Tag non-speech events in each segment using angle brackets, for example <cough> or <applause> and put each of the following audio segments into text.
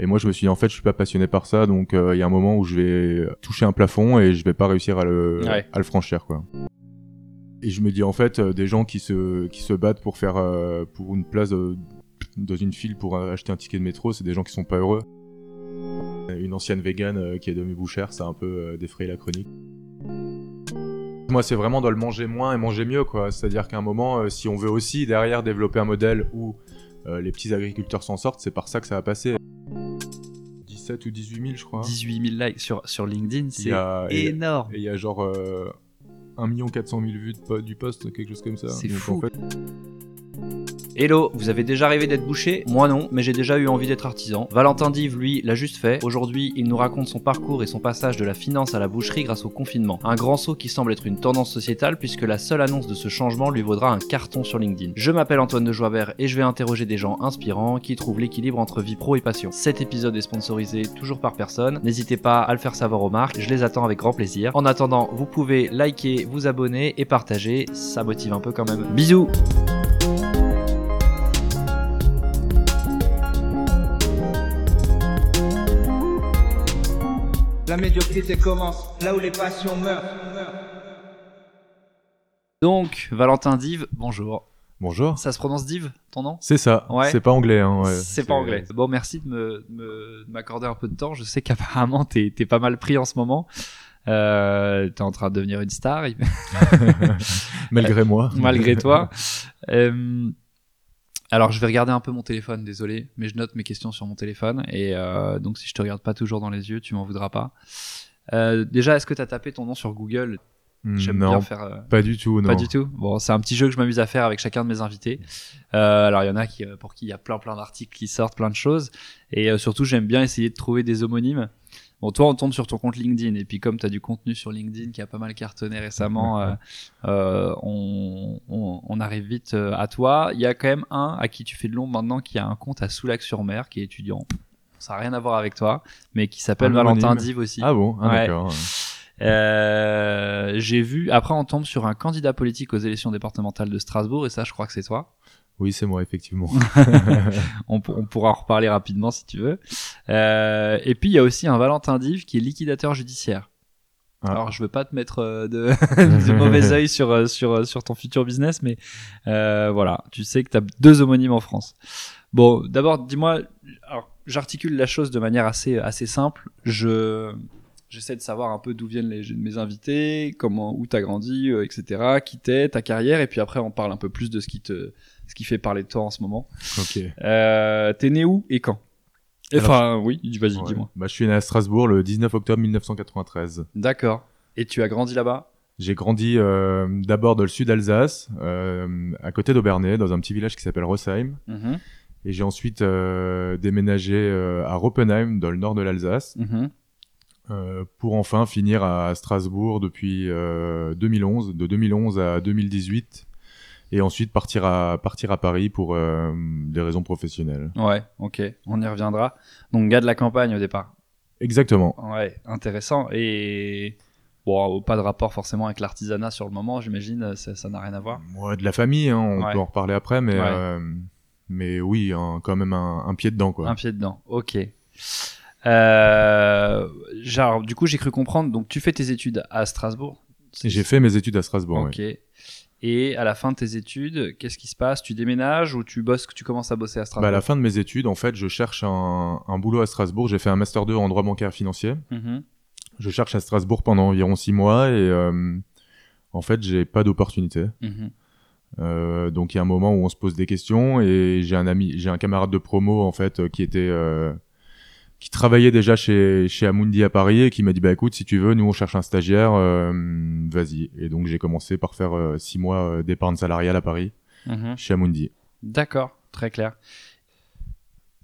Et moi, je me suis dit, en fait, je suis pas passionné par ça, donc euh, il y a un moment où je vais toucher un plafond et je vais pas réussir à le, Ouais. à le franchir, quoi. Et je me dis, en fait, euh, des gens qui se, qui se battent pour faire, euh, pour une place dans une file pour acheter un ticket de métro, c'est des gens qui sont pas heureux. Une ancienne végane qui est devenue bouchère, ça a un peu défrayé la chronique. Moi, c'est vraiment dans le manger moins et manger mieux, quoi. C'est-à-dire qu'à un moment, euh, si on veut aussi derrière développer un modèle où euh, les petits agriculteurs s'en sortent, c'est par ça que ça va passer. 17 ou 18 000, je crois. 18 000 likes sur, sur LinkedIn, c'est énorme. Et il y a genre euh, 1 400 000 vues de du post, quelque chose comme ça. C'est fou. en fait, Hello, vous avez déjà rêvé d'être boucher? Moi non, mais j'ai déjà eu envie d'être artisan. Valentin Dive, lui, l'a juste fait. Aujourd'hui, il nous raconte son parcours et son passage de la finance à la boucherie grâce au confinement. Un grand saut qui semble être une tendance sociétale puisque la seule annonce de ce changement lui vaudra un carton sur LinkedIn. Je m'appelle Antoine de Joibert et je vais interroger des gens inspirants qui trouvent l'équilibre entre vie pro et passion. Cet épisode est sponsorisé toujours par personne. N'hésitez pas à le faire savoir aux marques, je les attends avec grand plaisir. En attendant, vous pouvez liker, vous abonner et partager, ça motive un peu quand même. Bisous La médiocrité commence là où les passions meurent. Donc, Valentin Dive, bonjour. Bonjour. Ça se prononce Dive, ton nom? C'est ça. Ouais. C'est pas anglais. Hein, ouais. C'est pas anglais. Bon, merci de m'accorder un peu de temps. Je sais qu'apparemment, t'es es pas mal pris en ce moment. Euh, t'es en train de devenir une star, <laughs> <laughs> Malgré moi. malgré toi. <laughs> Euh, alors, je vais regarder un peu mon téléphone, désolé, mais je note mes questions sur mon téléphone. Et euh, donc, si je te regarde pas toujours dans les yeux, tu m'en voudras pas. Euh, déjà, est-ce que t'as tapé ton nom sur Google? J'aime bien faire. euh, pas du tout. Non. Pas du tout? Bon, c'est un petit jeu que je m'amuse à faire avec chacun de mes invités. Euh, alors, il y en a qui, euh, pour qui il y a plein plein d'articles qui sortent, plein de choses. Et euh, surtout, j'aime bien essayer de trouver des homonymes. Bon, toi, on tombe sur ton compte LinkedIn. Et puis, comme tu as du contenu sur LinkedIn qui a pas mal cartonné récemment, euh, euh, on, on, on arrive vite euh, à toi. Il y a quand même un à qui tu fais de l'ombre maintenant qui a un compte à Soulac-sur-Mer, qui est étudiant. Ça n'a rien à voir avec toi, mais qui s'appelle Valentin. Dive aussi. Ah bon? Ah, Ouais. D'accord. Euh, j'ai vu, après on tombe sur un candidat politique aux élections départementales de Strasbourg, et ça je crois que c'est toi. Oui, c'est moi, effectivement. <laughs> On, pour- on pourra en reparler rapidement si tu veux. Euh, et puis il y a aussi un Valentin Dive qui est liquidateur judiciaire. Ah. Alors je veux pas te mettre euh, de, <laughs> de mauvais <laughs> oeil sur, euh, sur, euh, sur ton futur business, mais euh, voilà, tu sais que tu as deux homonymes en France. Bon, d'abord dis-moi, alors j'articule la chose de manière assez, assez simple. Je J'essaie de savoir un peu d'où viennent les, mes invités, comment, où t'as grandi, etc., qui t'es, ta carrière, et puis après on parle un peu plus de ce qui te, ce qui fait parler de toi en ce moment. ok. Euh, T'es né où et quand? Enfin, oui, vas-y, Ouais. dis-moi. Bah, je suis né à Strasbourg le 19 octobre 1993. D'accord. Et tu as grandi là-bas? J'ai grandi euh, d'abord dans le sud Alsace, euh, à côté d'Aubernay, dans un petit village qui s'appelle Rosheim. Mhm, Et j'ai ensuite euh, déménagé euh, à Roppenheim, dans le nord de l'Alsace, mhm. pour enfin finir à Strasbourg depuis euh, 2011, de 2011 à 2018, et ensuite partir à partir à Paris pour euh, des raisons professionnelles. Ouais, ok, on y reviendra. Donc, gars de la campagne au départ. Exactement. Ouais, intéressant. Et bon, pas de rapport forcément avec l'artisanat sur le moment, j'imagine, ça n'a rien à voir. Moi, de la famille, hein, on Ouais. peut en reparler après, mais Ouais. euh, mais oui, hein, quand même un, un pied dedans, quoi. Un pied dedans, ok. Euh, genre, du coup, j'ai cru comprendre, donc tu fais tes études à Strasbourg. J'ai fait mes études à Strasbourg. Ok. ouais. Et à la fin de tes études, qu'est-ce qui se passe? Tu déménages ou tu bosses, tu commences à bosser à Strasbourg Bah, à la fin de mes études, en fait, je cherche un, un boulot à Strasbourg. J'ai fait un master 2 en droit bancaire financier. Mhm. Je cherche à Strasbourg pendant environ six mois et euh, en fait, j'ai pas d'opportunité. Mhm. Euh, donc il y a un moment où on se pose des questions et j'ai un ami, j'ai un camarade de promo en fait euh, qui était euh, qui travaillait déjà chez chez Amundi à Paris et qui m'a dit bah écoute si tu veux nous on cherche un stagiaire euh, vas-y et donc j'ai commencé par faire euh, six mois euh, d'épargne salariale à Paris Mhm. chez Amundi. D'accord, très clair.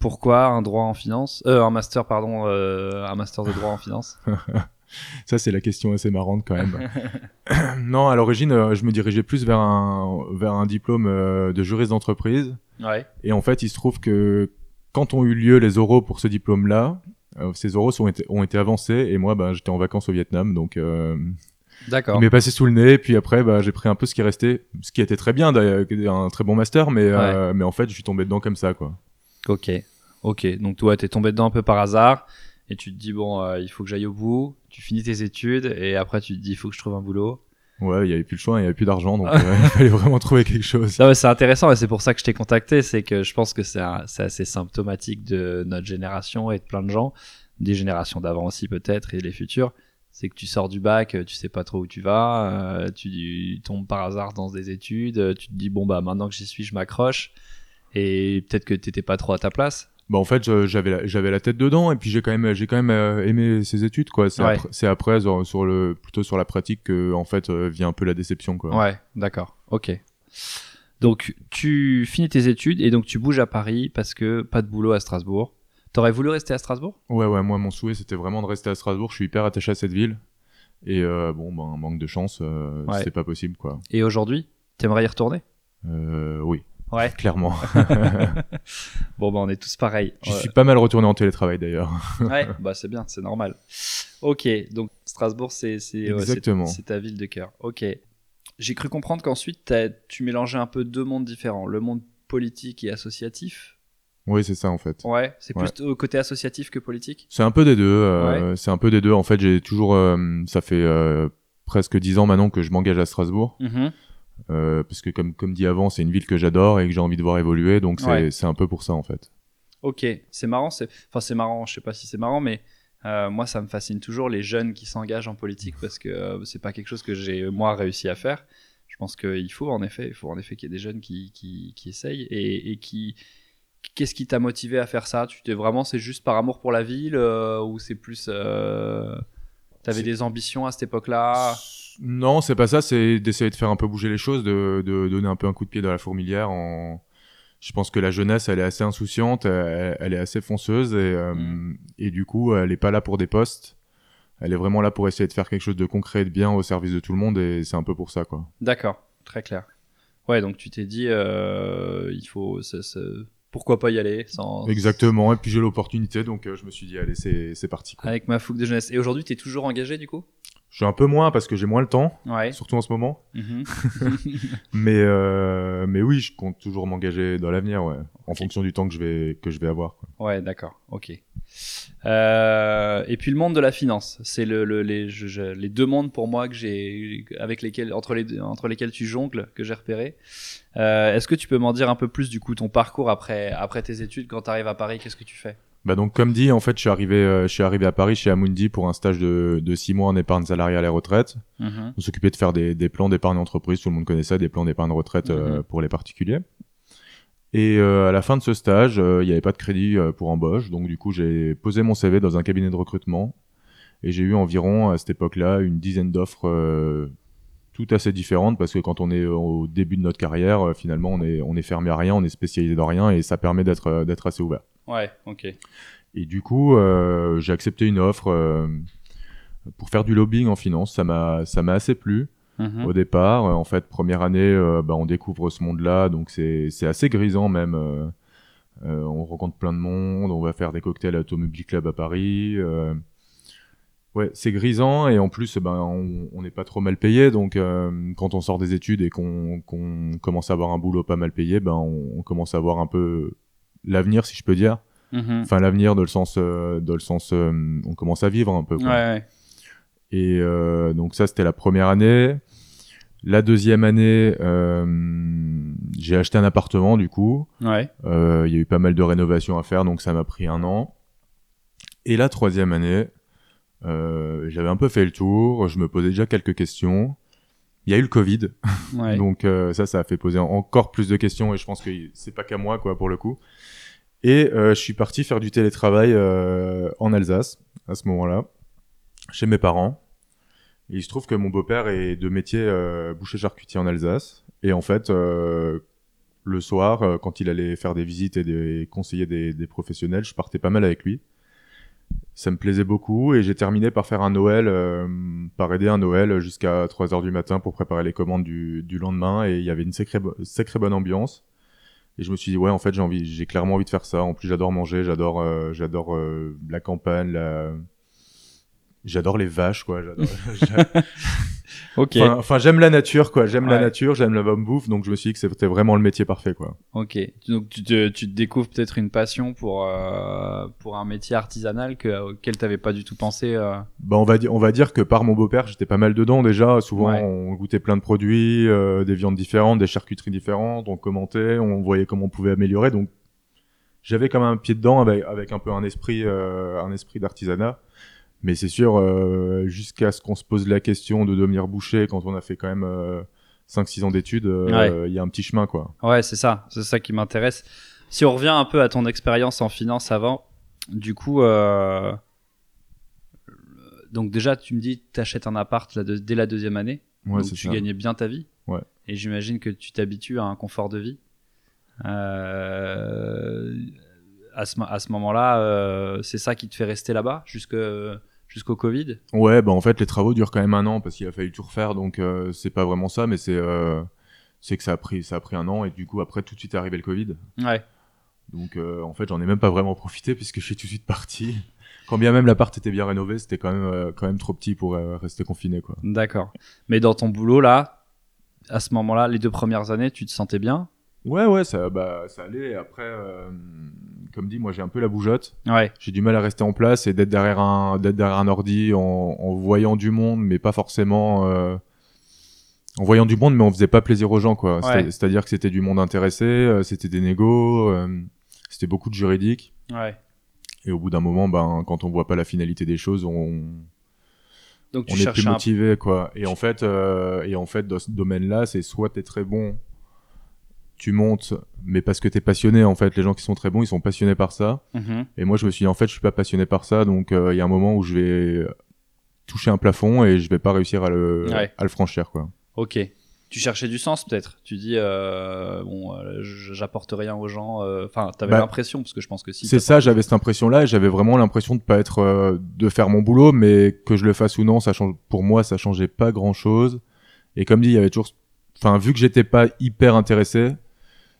Pourquoi un droit en finance? Euh, Un master, pardon, euh, un master de droit en finance? <laughs> Ça c'est la question assez marrante quand même. <laughs> <coughs> non à l'origine je me dirigeais plus vers un vers un diplôme de juriste d'entreprise Ouais. Et en fait, il se trouve que quand ont eu lieu les oraux pour ce diplôme-là, euh, ces oraux ont été, ont été avancés et moi, bah, j'étais en vacances au Vietnam, donc euh, D'accord. il m'est passé sous le nez. Puis après, bah, j'ai pris un peu ce qui restait, ce qui était très bien, d'ailleurs, un très bon master, mais euh, mais en fait, je suis tombé dedans comme ça, quoi. Ok. Ok, donc toi, t'es tombé dedans un peu par hasard et tu te dis bon, il faut que j'aille au bout. Tu finis tes études et après tu te dis il faut que je trouve un boulot. Ouais, il y avait plus le choix, il y avait plus d'argent, donc euh, <laughs> il fallait vraiment trouver quelque chose. Non, c'est intéressant et c'est pour ça que je t'ai contacté. C'est que je pense que c'est assez symptomatique de notre génération et de plein de gens, des générations d'avant aussi peut-être et les futures. C'est que tu sors du bac, tu sais pas trop où tu vas, euh, tu tombes par hasard dans des études, euh, tu te dis bon bah maintenant que j'y suis, je m'accroche et peut-être que t'étais pas trop à ta place. Bah en fait, j'avais la, j'avais la tête dedans et puis j'ai quand même j'ai quand même euh, aimé ces études quoi. C'est Ouais. après, c'est après sur, sur le plutôt sur la pratique que en fait euh, vient un peu la déception quoi. Ouais, d'accord. Ok. Donc, tu finis tes études et donc tu bouges à Paris parce que pas de boulot à Strasbourg. T'aurais voulu rester à Strasbourg? Ouais ouais, moi mon souhait c'était vraiment de rester à Strasbourg. Je suis hyper attaché à cette ville et euh, bon ben manque de chance, euh, Ouais. c'est pas possible quoi. Et aujourd'hui, t'aimerais y retourner? Euh, oui, Ouais. clairement. <laughs> Bon, bah, on est tous pareils. Je suis pas mal retourné en télétravail d'ailleurs. Ouais, <laughs> bah, c'est bien, c'est normal. Ok, donc Strasbourg, c'est c'est- ouais, c'est- Exactement. c'est ta ville de cœur. Ok. J'ai cru comprendre qu'ensuite, tu mélangeais un peu deux mondes différents le monde politique et associatif. oui, c'est ça en fait. Ouais, c'est Ouais. plus au côté associatif que politique C'est un peu des deux. euh, C'est un peu des deux. En fait, j'ai toujours, euh, ça fait euh, presque dix ans maintenant que je m'engage à Strasbourg. Mhm. Euh, parce que comme comme dit avant, c'est une ville que j'adore et que j'ai envie de voir évoluer, donc c'est Ouais. un peu pour ça en fait. Ok, c'est marrant. Enfin, c'est marrant. Je sais pas si c'est marrant, mais euh, moi, ça me fascine toujours les jeunes qui s'engagent en politique parce que euh, c'est pas quelque chose que j'ai moi réussi à faire. Je pense qu'il faut en effet, il faut en effet qu'il y ait des jeunes qui, qui, qui essayent et, et qui. Qu'est-ce qui t'a motivé à faire ça? Tu t'es vraiment, c'est juste par amour pour la ville euh, ou c'est plus. T'avais des ambitions à cette époque-là? Non, c'est pas ça. C'est d'essayer de faire un peu bouger les choses, de, de donner un peu un coup de pied dans la fourmilière. En... Je pense que la jeunesse, elle est assez insouciante, elle, elle est assez fonceuse et euh, Mm. et du coup, elle est pas là pour des postes. Elle est vraiment là pour essayer de faire quelque chose de concret, et de bien au service de tout le monde et c'est un peu pour ça quoi. D'accord, très clair. Ouais, donc tu t'es dit, euh, il faut. ça- ça- Pourquoi pas y aller sans, Exactement. Et puis j'ai l'opportunité, donc euh, je me suis dit allez, c'est parti. Quoi. Avec ma fougue de jeunesse. Et aujourd'hui, t'es toujours engagé du coup? Je suis un peu moins parce que j'ai moins le temps, Ouais. surtout en ce moment. Mhm. <laughs> Mais euh, mais oui, je compte toujours m'engager dans l'avenir, ouais, en fonction du temps que je vais que je vais avoir. quoi. ouais, d'accord. Ok. Euh, et puis le monde de la finance, c'est le, le- les, je- je- les deux mondes pour moi que j'ai, avec lesquels, entre les entre lesquels tu jongles, que j'ai repéré. Euh, Est-ce que tu peux m'en dire un peu plus du coup ton parcours après après tes études quand tu arrives à Paris Qu'est-ce que tu fais? Bah donc comme dit, en fait, je suis arrivé euh, je suis arrivé à Paris chez Amundi pour un stage de de six mois en épargne salariale et retraite. Mhm. On s'occupait de faire des des plans d'épargne entreprise, tout le monde connaît ça, des plans d'épargne retraite euh, Mhm. pour les particuliers. Et euh, à la fin de ce stage, euh, il n'y avait pas de crédit euh, pour embauche, donc du coup j'ai posé mon CV dans un cabinet de recrutement et j'ai eu environ à cette époque-là une dizaine d'offres euh, toutes assez différentes parce que quand on est au début de notre carrière, euh, finalement on est on est fermé à rien, on est spécialisé dans rien et ça permet d'être euh, d'être assez ouvert. Ouais, ok. Et du coup, euh, j'ai accepté une offre euh, pour faire du lobbying en finance. Ça m'a ça m'a assez plu Mhm. au départ. Euh, en fait, première année, euh, bah, on découvre ce monde-là, donc c'est c'est assez grisant même. Euh, euh, on rencontre plein de monde, on va faire des cocktails à Automobile Club à Paris. Ouais, c'est grisant et en plus, ben, on n'est pas trop mal payé. Donc, euh, quand on sort des études et qu'on qu'on commence à avoir un boulot pas mal payé, ben, on, on commence à voir un peu l'avenir, si je peux dire. Mhm. Enfin, l'avenir dans le sens, euh, dans le sens, euh, on commence à vivre un peu. Ouais, Quoi. ouais. Et euh, donc ça, c'était la première année. La deuxième année, euh, j'ai acheté un appartement du coup. Ouais. Euh, Il y a eu pas mal de rénovations à faire, donc ça m'a pris un an. Et la troisième année, euh, j'avais un peu fait le tour. Je me posais déjà quelques questions. Il y a eu le Covid, ouais. <laughs> donc euh, ça, ça a fait poser encore plus de questions. Et je pense que c'est pas qu'à moi, quoi, pour le coup. Et euh, je suis parti faire du télétravail euh, en Alsace à ce moment-là, chez mes parents. Et il se trouve que mon beau-père est de métier euh, boucher charcutier en Alsace. Et en fait, euh, le soir, quand il allait faire des visites et des conseiller des, des professionnels, je partais pas mal avec lui. Ça me plaisait beaucoup et j'ai terminé par faire un Noël, euh, par aider un Noël jusqu'à 3 heures du matin pour préparer les commandes du, lendemain et il y avait une sacrée, sacrée bonne ambiance. Et je me suis dit ouais en fait j'ai clairement envie de faire ça. En plus j'adore manger, j'adore, euh, euh, la campagne, la, J'adore les vaches, quoi. <laughs> <laughs> Ok. Enfin, enfin, j'aime la nature, quoi. J'aime la nature, j'aime la bonne bouffe, donc je me suis dit que c'était vraiment le métier parfait, quoi. Ok. Donc tu te, tu te découvres peut-être une passion pour euh, pour un métier artisanal que, auquel t'avais pas du tout pensé. euh. Bah, on va dire, on va dire que par mon beau-père, j'étais pas mal dedans déjà. Souvent, Ouais. on goûtait plein de produits, euh, des viandes différentes, des charcuteries différentes, on commentait, on voyait comment on pouvait améliorer. Donc, j'avais quand même un pied dedans avec, avec un peu un esprit, euh, un esprit d'artisanat. Mais c'est sûr, euh, jusqu'à ce qu'on se pose la question de devenir boucher quand on a fait quand même euh, 5-6 ans d'études, euh, il Ouais. y a un petit chemin, quoi. Ouais, c'est ça. C'est ça qui m'intéresse. Si on revient un peu à ton expérience en finance avant, du coup, euh, donc déjà, tu me dis, t'achètes un appart dès la deuxième année. Ouais, donc tu ça. gagnais bien ta vie. Ouais. Et j'imagine que tu t'habitues à un confort de vie. Euh, à ce, mo- à ce moment-là, euh, c'est ça qui te fait rester là-bas jusque, jusqu'au Covid? Ouais, bah en fait les travaux durent quand même un an parce qu'il a fallu tout refaire, donc euh, c'est pas vraiment ça, mais c'est euh, c'est que ça a pris ça a pris un an et du coup après tout de suite est arrivé le Covid. Ouais. Donc euh, en fait j'en ai même pas vraiment profité puisque je suis tout de suite parti. Quand bien même l'appart était bien rénové, c'était quand même quand même trop petit pour rester confiné quoi. D'accord. Mais dans ton boulot là, à ce moment-là, les deux premières années, tu te sentais bien? Ouais ouais ça bah ça allait. Après euh, comme dit moi j'ai un peu la bougeotte. Ouais. J'ai du mal à rester en place et d'être derrière un d'être derrière un ordi en, en voyant du monde mais pas forcément euh, en voyant du monde mais on faisait pas plaisir aux gens quoi. Ouais. C'est-à-dire que c'était du monde intéressé, euh, c'était des négos, euh, c'était beaucoup de juridique Ouais. et au bout d'un moment ben quand on voit pas la finalité des choses on Donc tu on est plus cherchais un motivé quoi. Et en fait euh, et en fait dans ce domaine-là, c'est soit t'es très bon tu montes mais parce que t'es passionné en fait les gens qui sont très bons ils sont passionnés par ça Mhm. et moi, je me suis dit, en fait, je suis pas passionné par ça, donc euh, il y a un moment où je vais toucher un plafond et je vais pas réussir à le, Ouais. à le franchir, quoi. Ok. Tu cherchais du sens peut-être. Tu dis euh, bon, euh, j'apporte rien aux gens. Enfin, t'avais Bah, l'impression parce que je pense que si. c'est ça, j'avais cette impression-là, et j'avais vraiment l'impression de pas être, de faire mon boulot, mais que je le fasse ou non, ça change, pour moi, ça changeait pas grand-chose. Et comme dit, il y avait toujours, enfin, vu que j'étais pas hyper intéressé,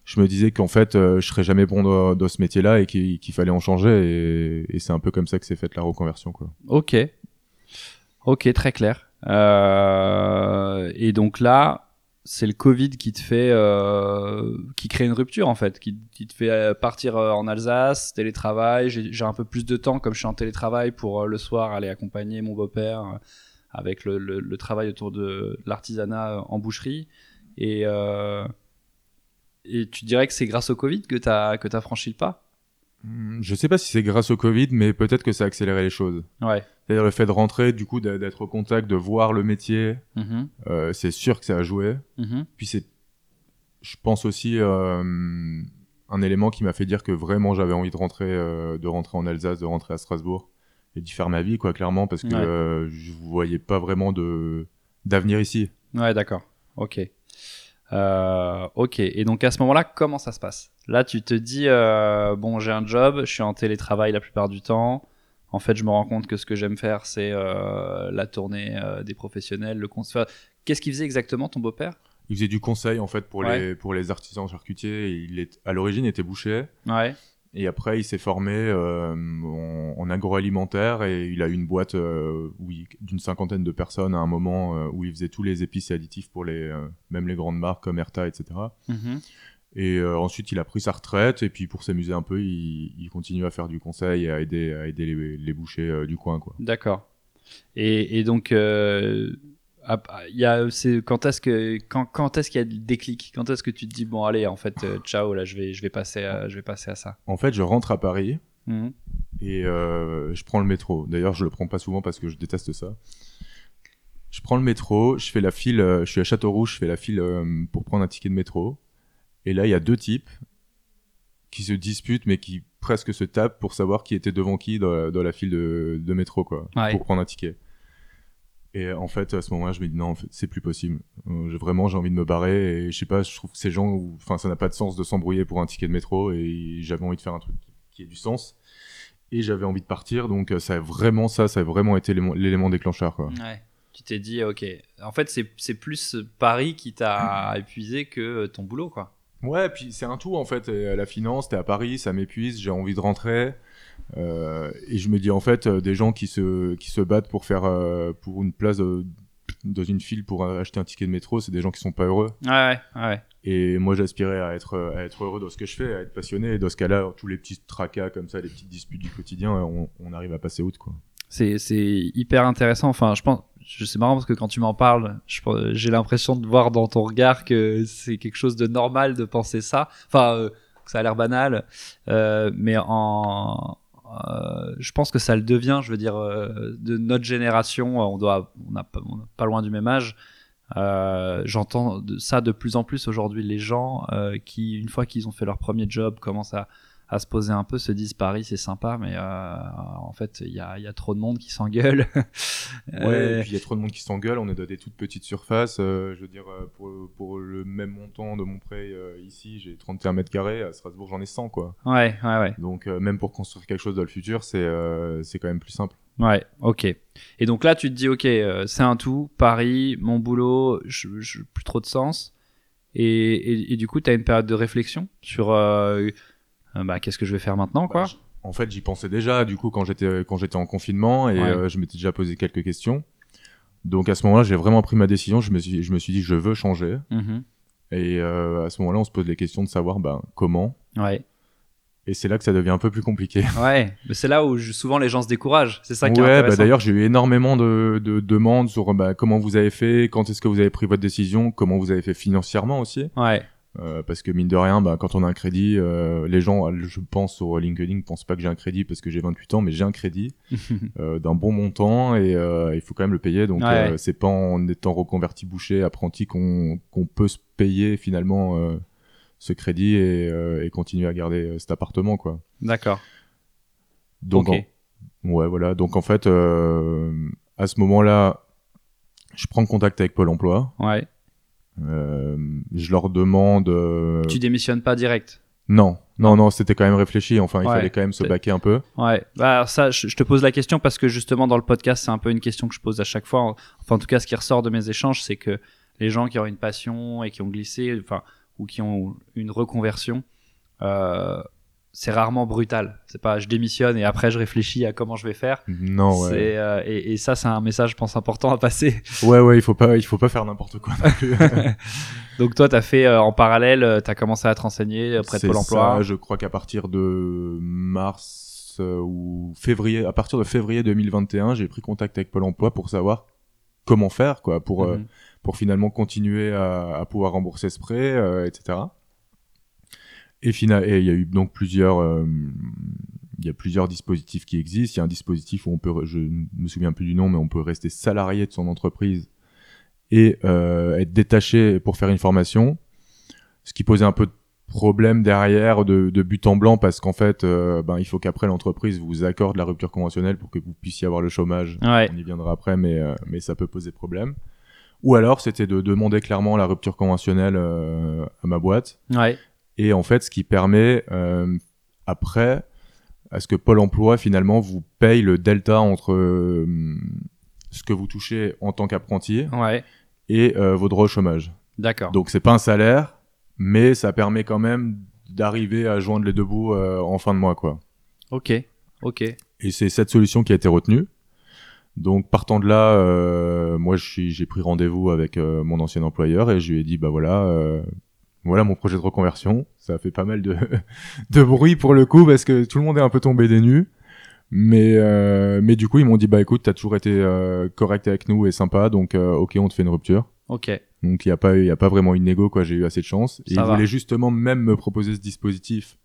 je me disais qu'en fait, euh, je serais jamais bon dans, ce métier-là et qu'il fallait en changer, et, c'est un peu comme ça que s'est faite la reconversion, quoi. Ok. Ok, très clair. Euh, et donc là, c'est le Covid qui te fait, euh, qui crée une rupture en fait, qui, te fait euh, partir euh, en Alsace, télétravail. J'ai un peu plus de temps comme je suis en télétravail pour euh, le soir aller accompagner mon beau-père avec le, le- travail autour de l'artisanat en boucherie. Et, et tu dirais que c'est grâce au Covid que tu as, que as franchi le pas Hmm, Je sais pas si c'est grâce au Covid, mais peut-être que ça a accéléré les choses. Ouais. C'est-à-dire le fait de rentrer, du coup, d'être au contact, de voir le métier, Mhm, euh, c'est sûr que ça a joué. mhm. Puis c'est, je pense aussi, euh, un élément qui m'a fait dire que vraiment j'avais envie de rentrer, euh, de rentrer en Alsace, de rentrer à Strasbourg et d'y faire ma vie, quoi, clairement, parce que Ouais. je voyais pas vraiment de d'avenir ici. Ouais, d'accord. Ok. Euh, ok. Et donc à ce moment-là, comment ça se passe? Là, tu te dis euh, bon, j'ai un job, je suis en télétravail la plupart du temps. En fait, je me rends compte que ce que j'aime faire, c'est euh, la tournée des professionnels, le concert. Qu'est-ce qu'il faisait exactement ton beau-père? Il faisait du conseil en fait pour Ouais. les pour les artisans charcutiers. Il est à l'origine était boucher. Ouais. Et après, il s'est formé euh, en, en agroalimentaire et il a eu une boîte euh, d'une cinquantaine de personnes à un moment euh, où il faisait tous les épices et additifs pour les même les grandes marques comme Erta, etc. Mhm. Et euh, ensuite, il a pris sa retraite et puis pour s'amuser un peu, il, il continue à faire du conseil et à aider à aider les, les bouchers du coin, quoi. D'accord. Et, et donc, il y a, c'est quand est-ce que quand, quand est-ce qu'il y a le déclic? Quand est-ce que tu te dis bon allez en fait euh, ciao là je vais je vais passer à, je vais passer à ça? En fait, je rentre à Paris Mhm. et euh, je prends le métro. D'ailleurs, je le prends pas souvent parce que je déteste ça. Je prends le métro, je fais la file, euh, je suis à Châteauroux, je fais la file euh, pour prendre un ticket de métro. Et là, il y a deux types qui se disputent, mais qui presque se tapent pour savoir qui était devant qui dans, la- dans la file de, de métro, quoi, Ouais. pour prendre un ticket. Et en fait, à ce moment-là, je me dis non, en fait, c'est plus possible. Euh, j'ai- vraiment, j'ai envie de me barrer et je sais pas, je trouve que ces gens, enfin, ça n'a pas de sens de s'embrouiller pour un ticket de métro et j'avais envie de faire un truc qui ait du sens et j'avais envie de partir, donc euh, ça a vraiment ça, ça a vraiment été l'élément- déclencheur, quoi. Ouais. Tu t'es dit ok. En fait c'est plus Paris qui t'a épuisé que ton boulot quoi. Ouais, puis c'est un tout en fait. Euh, la finance, t'es à Paris, ça m'épuise, j'ai envie de rentrer. Euh, et je me dis en fait, euh, des gens qui se, qui se battent pour faire euh, pour une place dans une file pour acheter un ticket de métro, c'est des gens qui sont pas heureux. Ouais, ouais. Et moi, j'aspirais à être, à être heureux dans ce que je fais, à être passionné. Et dans ce cas-là, tous les petits tracas comme ça, les petites disputes du quotidien, on, on arrive à passer outre, quoi. C'est, c'est hyper intéressant. Enfin, je pense, je c'est marrant parce que quand tu m'en parles, j'ai l'impression de voir dans ton regard que c'est quelque chose de normal de penser ça. Enfin, euh, que ça a l'air banal, euh, mais en, euh, je pense que ça le devient. Je veux dire, euh, de notre génération, on doit, on n'a pas, on n'a pas loin du même âge. Euh, J'entends ça de plus en plus aujourd'hui. Les gens euh, qui, une fois qu'ils ont fait leur premier job, commencent à à se poser un peu, se disent Paris c'est sympa, mais euh, en fait il y a, y a trop de monde qui s'engueule. <laughs> Ouais, Euh, et puis il y a trop de monde qui s'engueule, on est dans des toutes petites surfaces. euh, je veux dire, pour, pour le même montant de mon prêt euh, ici, j'ai 31 mètres carrés, à Strasbourg j'en ai 100, quoi. ouais, ouais, ouais, Donc même pour construire quelque chose dans le futur, c'est c'est quand même plus simple. ouais, ok. Et donc là tu te dis ok, c'est un tout, Paris, mon boulot, je, je plus trop de sens. Et, et, et du coup tu as une période de réflexion sur bah, qu'est-ce que je vais faire maintenant quoi. Bah, en fait, j'y pensais déjà, du coup, quand j'étais quand j'étais en confinement, et Ouais. euh, je m'étais déjà posé quelques questions. Donc à ce moment-là, j'ai vraiment pris ma décision. Je me suis, je me suis dit, je veux changer. Mhm. Et euh, à ce moment-là, on se pose les questions de savoir, ben, comment. Ouais, Et c'est là que ça devient un peu plus compliqué. <laughs> ouais, mais c'est là où je- souvent les gens se découragent. C'est ça qui est ouais, bah intéressant. d'ailleurs, j'ai eu énormément de, de demandes sur bah, comment vous avez fait, quand est-ce que vous avez pris votre décision, comment vous avez fait financièrement aussi. Ouais, Euh, parce que mine de rien, bah, quand on a un crédit, euh, les gens, je pense sur LinkedIn, pensent pas que j'ai un crédit parce que j'ai 28 ans, mais j'ai un crédit <laughs> euh, d'un bon montant et euh, il faut quand même le payer. Donc Ouais. euh, c'est pas en étant reconverti boucher, apprenti qu'on qu'on peut se payer finalement euh, ce crédit et, euh, et continuer à garder euh, cet appartement quoi. d'accord. Donc Ok. en- ouais voilà. Donc en fait, euh, à ce moment-là, je prends contact avec Pôle Emploi. Ouais. Euh, je leur demande. euh, Tu démissionnes pas direct. Non, non, non, c'était quand même réfléchi. Enfin, il Ouais. fallait quand même se baquer un peu. Ouais, bah alors ça, je, je te pose la question parce que justement dans le podcast, c'est un peu une question que je pose à chaque fois. Enfin, en tout cas, ce qui ressort de mes échanges, c'est que les gens qui ont une passion et qui ont glissé, enfin, ou qui ont une reconversion, euh, c'est rarement brutal. C'est pas je démissionne et après je réfléchis à comment je vais faire. Non, ouais. C'est, euh, et, et ça, c'est un message, je pense, important à passer. <laughs> Ouais, ouais, il faut pas, il faut pas faire n'importe quoi. non plus. <laughs> Donc toi, tu as fait euh, en parallèle, tu as commencé à te renseigner auprès de C'est Pôle emploi. ça, je crois qu'à partir de mars euh, ou février, à partir de février 2021, j'ai pris contact avec Pôle Emploi pour savoir comment faire, quoi, pour euh, Mhm. pour finalement continuer à, à pouvoir rembourser ce prêt, euh, etc. Et final, et il y a eu donc plusieurs, euh, il y a plusieurs dispositifs qui existent. Il y a un dispositif où on peut, je ne me souviens plus du nom, mais on peut rester salarié de son entreprise et euh, être détaché pour faire une formation, ce qui posait un peu de problème derrière de, de but en blanc parce qu'en fait, euh, ben il faut qu'après l'entreprise vous accorde la rupture conventionnelle pour que vous puissiez avoir le chômage. Ouais, On y viendra après, mais, euh, mais ça peut poser problème. Ou alors, c'était de demander clairement la rupture conventionnelle euh, à ma boîte. ouais, Et en fait, ce qui permet, euh, après, à ce que Pôle emploi, finalement, vous paye le delta entre euh, ce que vous touchez en tant qu'apprenti ouais, et euh, vos droits au chômage. d'accord. Donc, c'est pas un salaire, mais ça permet quand même d'arriver à joindre les deux bouts euh, en fin de mois, quoi. Ok, ok. Et c'est cette solution qui a été retenue. Donc partant de là, euh, moi j'ai pris rendez-vous avec euh, mon ancien employeur et je lui ai dit bah voilà, voilà mon projet de reconversion. Ça a fait pas mal de, <laughs> de bruit pour le coup parce que tout le monde est un peu tombé des nues. Mais euh, mais du coup ils m'ont dit bah écoute t'as toujours été euh, correct avec nous et sympa donc euh, ok on te fait une rupture. Ok, Donc il y a pas y a pas vraiment une négo quoi j'ai eu assez de chance. Et ils voulaient justement même me proposer ce dispositif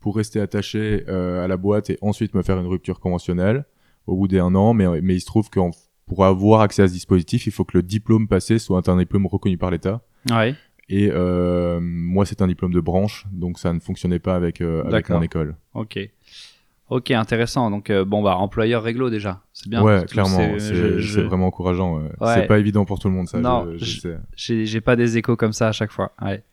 pour rester attaché euh, à la boîte et ensuite me faire une rupture conventionnelle au bout d'un an. Mais mais il se trouve qu'en pour avoir accès à ce dispositif, il faut que le diplôme passé soit un diplôme reconnu par l'État. ouais, Et euh, moi, c'est un diplôme de branche, donc ça ne fonctionnait pas avec, euh, avec mon école. ok. Ok, intéressant. Donc, euh, bon, bah, employeur réglo déjà. C'est bien. ouais, clairement, c'est- je- je- vraiment encourageant. ouais. Ouais. C'est pas évident pour tout le monde, ça. Non. J'ai pas des échos comme ça à chaque fois. Ouais.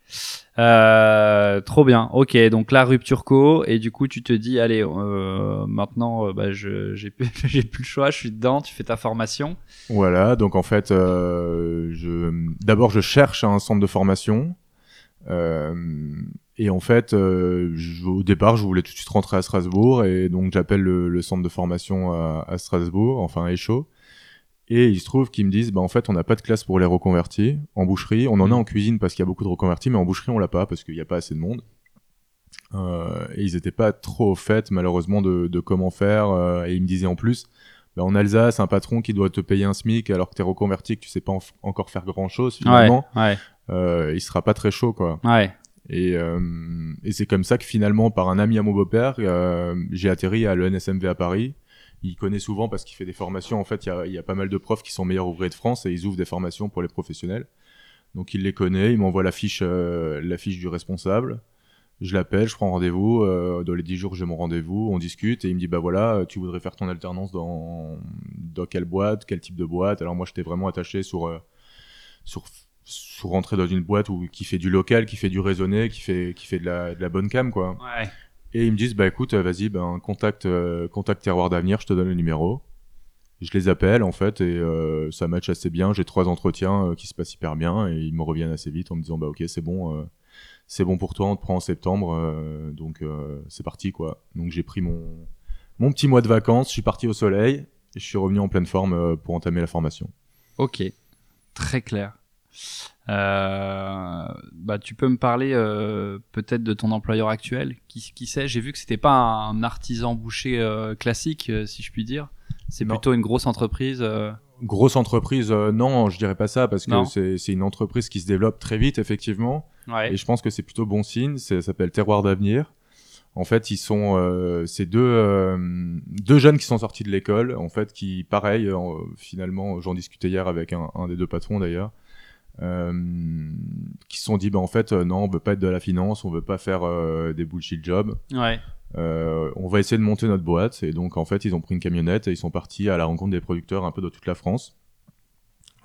Euh, trop bien. Ok, donc la rupture co et du coup tu te dis allez euh, maintenant euh, bah, je j'ai plus <laughs> j'ai plus le choix, je suis dedans. Tu fais ta formation. Voilà, donc en fait, euh, je d'abord je cherche un centre de formation. Euh, Et en fait, euh, je- au départ, je voulais tout de suite rentrer à Strasbourg et donc j'appelle le, le centre de formation à, à Strasbourg, enfin à Échaud. Et il se trouve qu'ils me disent, bah en fait, on n'a pas de classe pour les reconvertis en boucherie. On en a en cuisine parce qu'il y a beaucoup de reconvertis, mais en boucherie, on l'a pas parce qu'il n'y a pas assez de monde. Euh, et ils étaient pas trop au fait, malheureusement, de, de comment faire. euh, et ils me disaient en plus, bah, en Alsace, un patron qui doit te payer un SMIC alors que t'es reconverti, que tu sais pas en- encore faire grand chose Ouais, finalement, ouais, euh, il sera pas très chaud, quoi. ouais. Et, euh, et c'est comme ça que finalement, par un ami à mon beau-père, euh, j'ai atterri à l'ENSMV à Paris. Il connaît souvent parce qu'il fait des formations. En fait, il y a, y a pas mal de profs qui sont meilleurs ouvriers de France et ils ouvrent des formations pour les professionnels. Donc il les connaît, il m'envoie la fiche, euh, la du responsable. Je l'appelle, je prends rendez-vous. euh, dans les 10 jours, j'ai mon rendez-vous, on discute et il me dit bah voilà, tu voudrais faire ton alternance dans dans quelle boîte, quel type de boîte? Alors moi, j'étais vraiment attaché sur euh, sur rentrer dans une boîte où qui fait du local, qui fait du raisonné, qui fait qui fait de la de la bonne cam quoi. Ouais. Et ils me disent bah écoute, vas-y, ben contact euh, contact terroir d'avenir, je te donne le numéro. Je les appelle en fait et euh, ça match assez bien. J'ai trois entretiens euh, qui se passent hyper bien et ils me reviennent assez vite en me disant bah ok c'est bon, euh, c'est bon pour toi, on te prend en septembre, donc c'est parti quoi. Donc j'ai pris mon mon petit mois de vacances, je suis parti au soleil et je suis revenu en pleine forme pour entamer la formation. Ok, très clair. Euh, bah, tu peux me parler euh, peut-être de ton employeur actuel. Qui, qui sait J'ai vu que c'était pas un artisan boucher euh, classique, si je puis dire. C'est plutôt une grosse entreprise. Grosse entreprise, non, je dirais pas ça parce que c'est une entreprise qui se développe très vite effectivement. Ouais. Et je pense que c'est plutôt bon signe. Ça s'appelle Terroir d'avenir. En fait, ils sont euh, c'est deux euh, deux jeunes qui sont sortis de l'école. En fait, qui pareil, euh, finalement, j'en discutais hier avec un, un des deux patrons d'ailleurs, qui se sont dit bah en fait euh, non, on veut pas être de la finance, on veut pas faire euh, des bullshit jobs. Ouais. Euh, on va essayer de monter notre boîte. Et donc, en fait, ils ont pris une camionnette et ils sont partis à la rencontre des producteurs un peu de toute la France.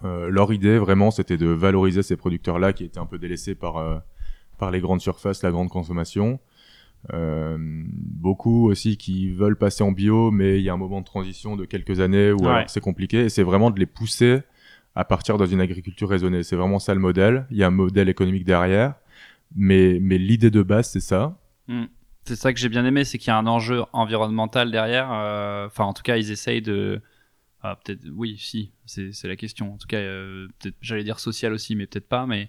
Euh, leur idée, vraiment, c'était de valoriser ces producteurs-là qui étaient un peu délaissés par, euh, par les grandes surfaces, la grande consommation. Euh, beaucoup aussi qui veulent passer en bio, mais il y a un moment de transition de quelques années où Ouais. c'est compliqué. Et c'est vraiment de les pousser à partir dans une agriculture raisonnée. C'est vraiment ça le modèle. Il y a un modèle économique derrière. Mais, mais l'idée de base, c'est ça. C'est ça que j'ai bien aimé, c'est qu'il y a un enjeu environnemental derrière. euh, Enfin, en tout cas, ils essayent de. ah, peut-être, oui, si, c'est la question. En tout cas, euh, j'allais dire social aussi, mais peut-être pas. Mais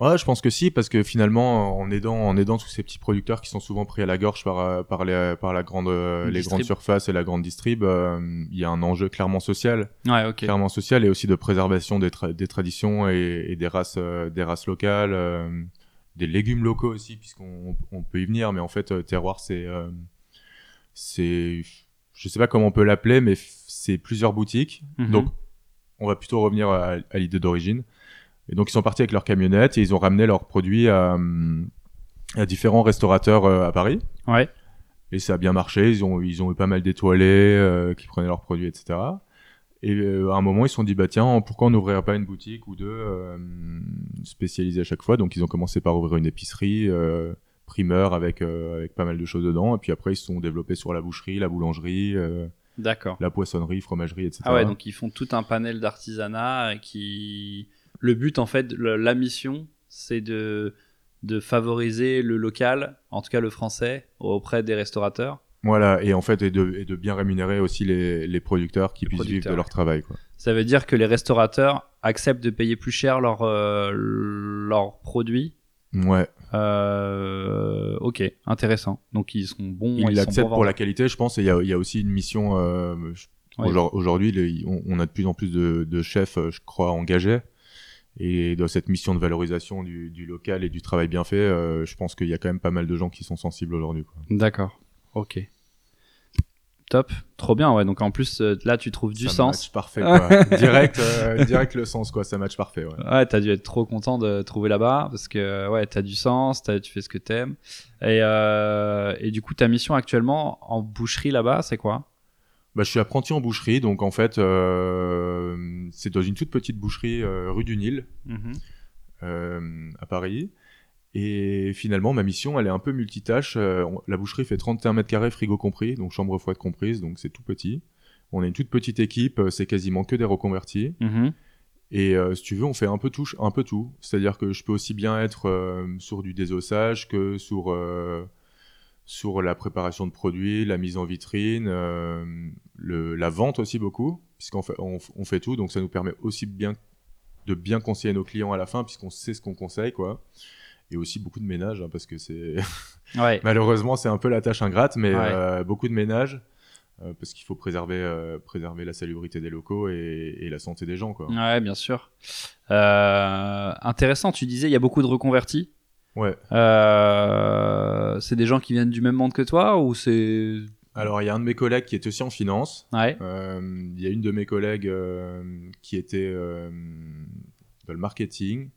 Ouais, je pense que si, parce que finalement, en aidant, en aidant tous ces petits producteurs qui sont souvent pris à la gorge par, euh, par, les, par la grande, euh, les Distrib. grandes surfaces et la grande distrib, euh, il y a un enjeu clairement social, ouais, ok. clairement social et aussi de préservation des, tra- des traditions et, et des races, euh, des races locales, euh, des légumes locaux aussi, puisqu'on on peut y venir, mais en fait, euh, terroir, c'est, euh, c'est, je sais pas comment on peut l'appeler, mais c'est plusieurs boutiques. Mhm. Donc, on va plutôt revenir à, à l'idée d'origine. Et donc, ils sont partis avec leur camionnette et ils ont ramené leurs produits à, à différents restaurateurs euh, à Paris. Ouais. Et ça a bien marché. Ils ont, ils ont eu pas mal d'étoilés euh, qui prenaient leurs produits, etc. Et euh, à un moment, ils se sont dit, bah tiens, pourquoi on n'ouvrirait pas une boutique ou deux euh, spécialisées à chaque fois? Donc, ils ont commencé par ouvrir une épicerie primeur avec, avec pas mal de choses dedans. Et puis après, ils se sont développés sur la boucherie, la boulangerie, D'accord. la poissonnerie, fromagerie, etc. Ah ouais, donc ils font tout un panel d'artisanat qui. Le but, en fait, le- la mission, c'est de, de favoriser le local, en tout cas le français, auprès des restaurateurs. Voilà, et en fait, et de, et de bien rémunérer aussi les, les producteurs qui Les puissent producteurs, vivre de leur travail. Quoi. Ça veut dire que les restaurateurs acceptent de payer plus cher leurs euh, produits. Ouais, Euh, ok, intéressant. Donc ils sont bons. ils sont l'acceptent pour la qualité, je pense, et il y a, il y a aussi une mission. Euh, aujourd- Aujourd'hui, on, on a de plus en plus de, de chefs, je crois, engagés. Et dans cette mission de valorisation du, du local et du travail bien fait, euh, je pense qu'il y a quand même pas mal de gens qui sont sensibles aujourd'hui. D'accord. Ok. Top. Trop bien, ouais. Donc en plus, euh, là, tu trouves du Ça sens. match parfait, quoi. <laughs> direct, euh, direct le sens, quoi. Ça match parfait, ouais. Ouais, t'as dû être trop content de trouver là-bas parce que ouais, t'as du sens, t'as- tu fais ce que t'aimes. Et, et du coup, ta mission actuellement en boucherie là-bas, c'est quoi? Bah, je suis apprenti en boucherie, donc en fait, euh, c'est dans une toute petite boucherie euh, rue du Nil. euh, à Paris. Et finalement, ma mission, elle est un peu multitâche. La boucherie fait 31 mètres carrés, frigo compris, donc chambre froide comprise, donc c'est tout petit. On est une toute petite équipe, c'est quasiment que des reconvertis. Mhm. Et euh, si tu veux, on fait un peu tout, un peu tout. C'est-à-dire que je peux aussi bien être euh, sur du désossage que sur euh, sur la préparation de produits, la mise en vitrine, euh, le, la vente aussi beaucoup, puisqu'on fait on, on fait tout. Donc ça nous permet aussi bien de bien conseiller nos clients à la fin, puisqu'on sait ce qu'on conseille, quoi. Et aussi beaucoup de ménage, hein, parce que c'est <laughs> Ouais. malheureusement c'est un peu la tâche ingrate, mais Ouais. euh, beaucoup de ménage. euh, parce qu'il faut préserver, préserver la salubrité des locaux et, et la santé des gens, quoi. Ouais, bien sûr. Intéressant, tu disais, il y a beaucoup de reconvertis. Ouais. Euh, c'est des gens qui viennent du même monde que toi ou c'est. Alors, il y a un de mes collègues qui est aussi en finance. Ouais. Euh, Il y a une de mes collègues euh, qui était dans le marketing.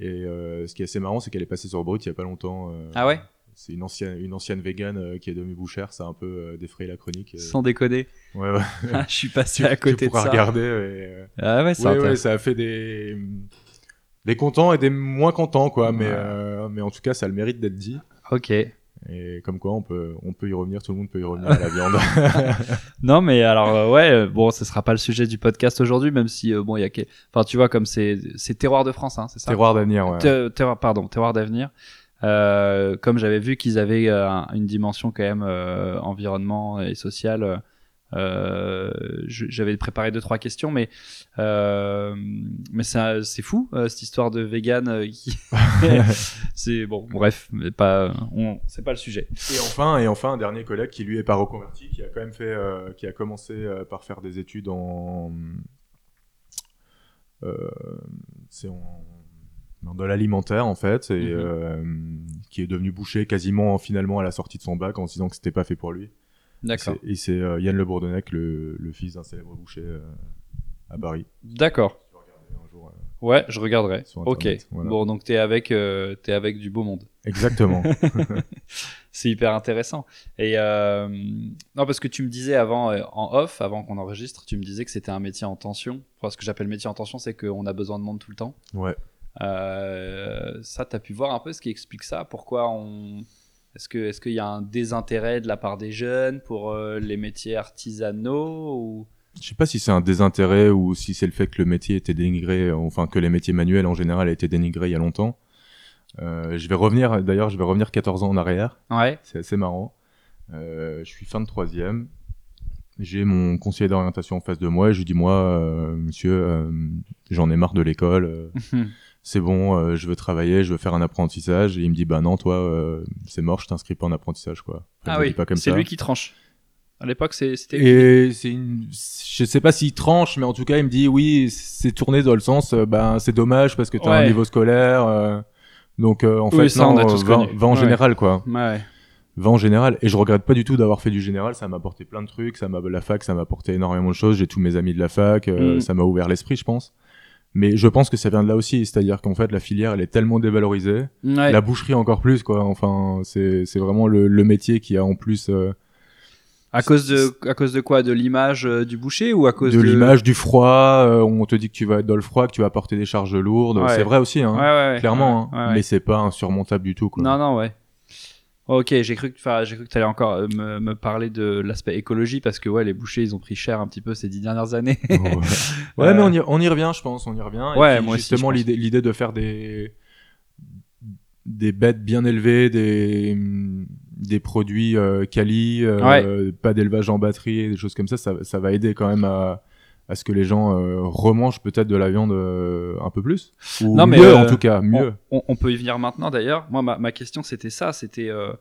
Et ce qui est assez marrant, c'est qu'elle est passée sur Brut il y a pas longtemps. Ah ouais? C'est une ancienne, une ancienne végane qui est devenue bouchère. Ça a un peu défrayé la chronique. Sans déconner. Ouais, ouais. <laughs> je suis passé à côté tu de ça. regarder. et, Ah ouais, c'est ouais, ouais, ça a fait des des contents et des moins contents, quoi. Mais Ouais. euh, mais en tout cas, ça a le mérite d'être dit. Ok. Et comme quoi, on peut on peut y revenir. Tout le monde peut y revenir à la viande. <laughs> Non, mais alors, euh, ouais, euh, bon, ce sera pas le sujet du podcast aujourd'hui, même si, euh, bon, il y a. que- Enfin, tu vois, comme c'est c'est terroir de France, hein, c'est ça? Terroir d'avenir. Ouais. Pardon, terroir d'avenir. Comme j'avais vu qu'ils avaient un- une dimension quand même environnement et sociale, euh, j'avais préparé deux trois questions, mais euh, mais c'est c'est fou euh, cette histoire de vegan euh, qui <laughs> c'est bon bref mais pas on c'est pas le sujet. Et enfin, et enfin, un dernier collègue qui lui est pas reconverti, qui a quand même fait, euh, qui a commencé euh, par faire des études en, euh, c'est en dans de l'alimentaire en fait, et Mhm. euh, qui est devenu boucher quasiment finalement à la sortie de son bac en se disant que c'était pas fait pour lui. D'accord. Et c'est euh, Yann Le Bourdonnec, le, le fils d'un célèbre boucher euh, à Paris. D'accord. Euh. Ouais, je regarderai. Ok. Voilà. Bon, donc t'es avec euh, t'es avec du beau monde. Exactement. <laughs> <laughs> C'est hyper intéressant. Et euh, non, parce que tu me disais avant, euh, en off, avant qu'on enregistre, tu me disais que c'était un métier en tension. Enfin, ce que j'appelle métier en tension, c'est qu'on a besoin de monde tout le temps. ouais. Ça, tu as pu voir un peu ce qui explique ça? Pourquoi on. Est-ce que est-ce qu'il y a un désintérêt de la part des jeunes pour euh, les métiers artisanaux ou... Je sais pas si c'est un désintérêt ou si c'est le fait que le métier était dénigré, enfin que les métiers manuels en général étaient dénigrés il y a longtemps. Euh, je vais revenir, d'ailleurs, je vais revenir 14 ans en arrière. Ouais. C'est assez marrant. Euh, je suis fin de troisième. J'ai mon conseiller d'orientation en face de moi et je lui dis moi, euh, monsieur, j'en ai marre de l'école. <laughs> c'est bon, euh, je veux travailler, je veux faire un apprentissage. Et il me dit bah non, toi, euh, c'est mort, je t'inscris pas en apprentissage quoi. Enfin, ah oui, c'est lui qui tranche. À l'époque, c'était. c'est une, je sais pas s'il tranche, mais en tout cas, il me dit oui, c'est tourné dans le sens, euh, ben c'est dommage parce que t'as un Ouais. niveau scolaire, donc en Oui, fait ça, non, on a tous va, va en Ouais. général quoi, Ouais. va en général. Et je regrette pas du tout d'avoir fait du général, ça m'a apporté plein de trucs, ça m'a la fac, ça m'a apporté énormément de choses. J'ai tous mes amis de la fac, Mm. ça m'a ouvert l'esprit, je pense. Mais je pense que ça vient de là aussi, c'est-à-dire qu'en fait la filière elle est tellement dévalorisée, Ouais. la boucherie encore plus quoi. Enfin c'est c'est vraiment le, le métier qui a en plus euh, À cause de à cause de quoi? De l'image euh, du boucher ou à cause de de, l'image du froid, euh, on te dit que tu vas être dans le froid, que tu vas porter des charges lourdes. Ouais. C'est vrai aussi, hein, Ouais, ouais, ouais. clairement. Hein. Mais c'est pas insurmontable du tout. Quoi. Non, non, ouais. Ok, j'ai cru que, enfin, j'ai cru que t'allais encore euh, me, me parler de l'aspect écologie parce que ouais, les bouchers ils ont pris cher un petit peu ces dix dernières années. ouais, <laughs> Ouais, Euh, mais on y, on y revient, je pense. On y revient. Et Ouais, puis, moi aussi, justement, l'idée, l'idée de faire des des bêtes bien élevées, des des produits euh, quali, euh, pas d'élevage en batterie, et des choses comme ça, ça, ça va aider quand même à à ce que les gens euh, remangent peut-être de la viande euh, un peu plus. Ou Non, mais, mieux, euh, en tout cas, mieux. on, on peut y venir maintenant d'ailleurs. Moi, ma, ma question c'était ça, c'était euh,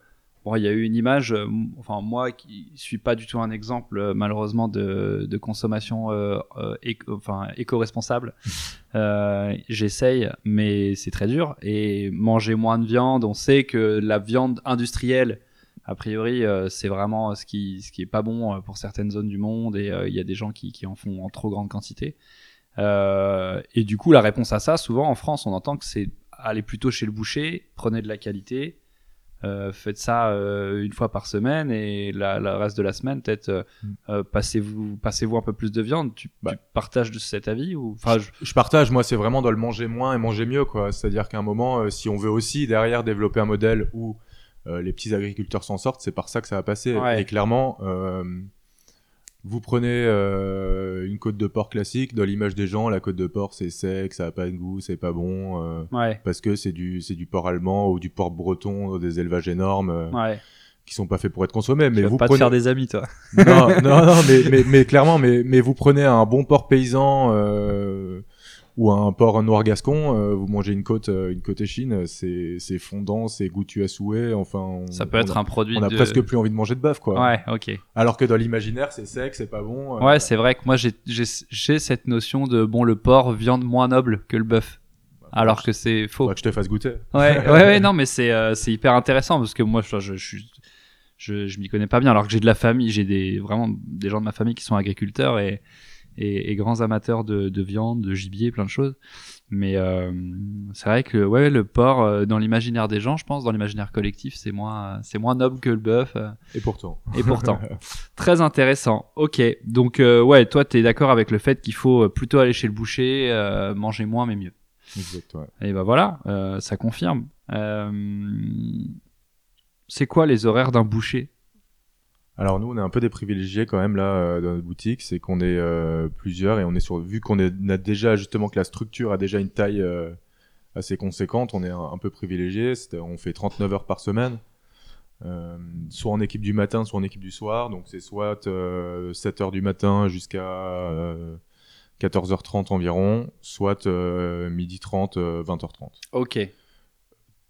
bon, il y a eu une image. euh, enfin, moi qui suis pas du tout un exemple malheureusement de, de consommation euh, euh, éco- enfin éco-responsable. <laughs> Euh, J'essaye, mais c'est très dur. Et manger moins de viande, on sait que la viande industrielle, a priori, euh, c'est vraiment ce qui ce qui est pas bon euh, pour certaines zones du monde. Et euh, il y a des gens qui, qui en font en trop grande quantité. Euh, et du coup, la réponse à ça, souvent en France, on entend que c'est aller plutôt chez le boucher, prenez de la qualité, euh, faites ça euh, une fois par semaine et la, la reste de la semaine, peut-être euh, Mm. euh, passez-vous passez-vous un peu plus de viande. Tu, Bah. tu partages de cet avis ou enfin je- je partage, moi, c'est vraiment dans le manger moins et manger mieux, quoi. C'est-à-dire qu'à un moment, euh, si on veut aussi derrière développer un modèle où euh, les petits agriculteurs s'en sortent, c'est par ça que ça va passer. Ouais. Et clairement, euh, Vous prenez euh, une côte de porc classique, dans l'image des gens, la côte de porc c'est sec, ça a pas de goût, c'est pas bon, euh, Ouais. parce que c'est du, c'est du porc allemand ou du porc breton, des élevages énormes euh, Ouais. qui sont pas faits pour être consommés. Mais tu vous pas prenez, te faire des amis, toi. non, non, non, mais, mais, mais clairement, mais, mais vous prenez un bon porc paysan euh, ou un porc noir gascon, euh, vous mangez une côte, euh, une côte échine, c'est, fondant, c'est goûtu à souhait. Enfin, on, Ça peut on être a, un produit on a de... presque plus envie de manger de bœuf, quoi. Ouais, ok. Alors que dans l'imaginaire, c'est sec, c'est pas bon. euh, Ouais, c'est vrai que moi j'ai j'ai j'ai cette notion de bon le porc viande moins noble que le bœuf, bah, alors que c'est faux. faudra que je te fasse goûter. Ouais, <laughs> ouais, ouais, non, mais c'est euh, c'est hyper intéressant parce que moi, je, je, je, je, je m'y connais pas bien, alors que j'ai de la famille, j'ai des vraiment des gens de ma famille qui sont agriculteurs et et, et grands amateurs de, de viande, de gibier, plein de choses. Mais euh, c'est vrai que ouais, le porc euh, dans l'imaginaire des gens, je pense, dans l'imaginaire collectif, c'est moins c'est moins noble que le bœuf. euh, Et pourtant. et pourtant, <laughs> très intéressant. Ok, donc euh, ouais, toi, t'es d'accord avec le fait qu'il faut plutôt aller chez le boucher, euh, manger moins mais mieux. Exact, ouais. Et ben voilà, ça confirme. C'est quoi les horaires d'un boucher? Alors nous, on est un peu des privilégiés quand même là euh, dans notre boutique, c'est qu'on est euh, plusieurs et on est sur vu qu'on a déjà justement que la structure a déjà une taille euh, assez conséquente, on est un, un peu privilégié. On fait 39 heures par semaine, soit en équipe du matin, soit en équipe du soir. Donc c'est soit euh, 7 heures du matin jusqu'à euh, 14h30 environ, soit midi 30, euh, 20h30 Ok,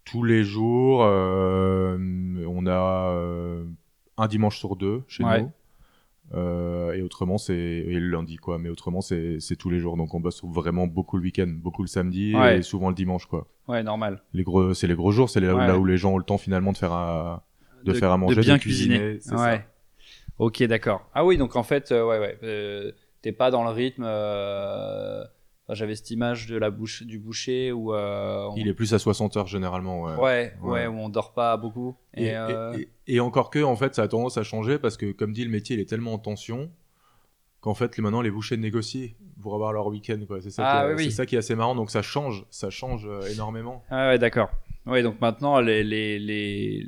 tous les jours. on a un dimanche sur deux chez Ouais. nous. Euh, et autrement, c'est et le lundi, quoi. Mais autrement, c'est tous les jours. Donc, on bosse vraiment beaucoup le week-end, beaucoup le samedi Ouais. et souvent le dimanche, quoi. ouais, normal. Les gros, c'est les gros jours. C'est là, où- Ouais. là où les gens ont le temps finalement de faire à, de, faire à manger, de bien cuisiner. Ouais. ça. Ok, d'accord. Ah oui, donc en fait, euh, ouais, ouais, euh, t'es pas dans le rythme. Enfin, J'avais cette image de la bouche du boucher où. euh, on- Il est plus à 60 heures généralement. Ouais. Ouais, ouais, Ouais. où on dort pas beaucoup. Et, Et, euh, et- et- et encore que, en fait, ça a tendance à changer parce que, comme dit, le métier il est tellement en tension qu'en fait, les- maintenant, les bouchers négocient pour avoir leur week-end. quoi. C'est ça, Ah, qui est- oui, oui. c'est ça qui est assez marrant. Donc, ça change, ça change euh, énormément. Ah ouais, d'accord. Ouais, donc maintenant, les, les, les,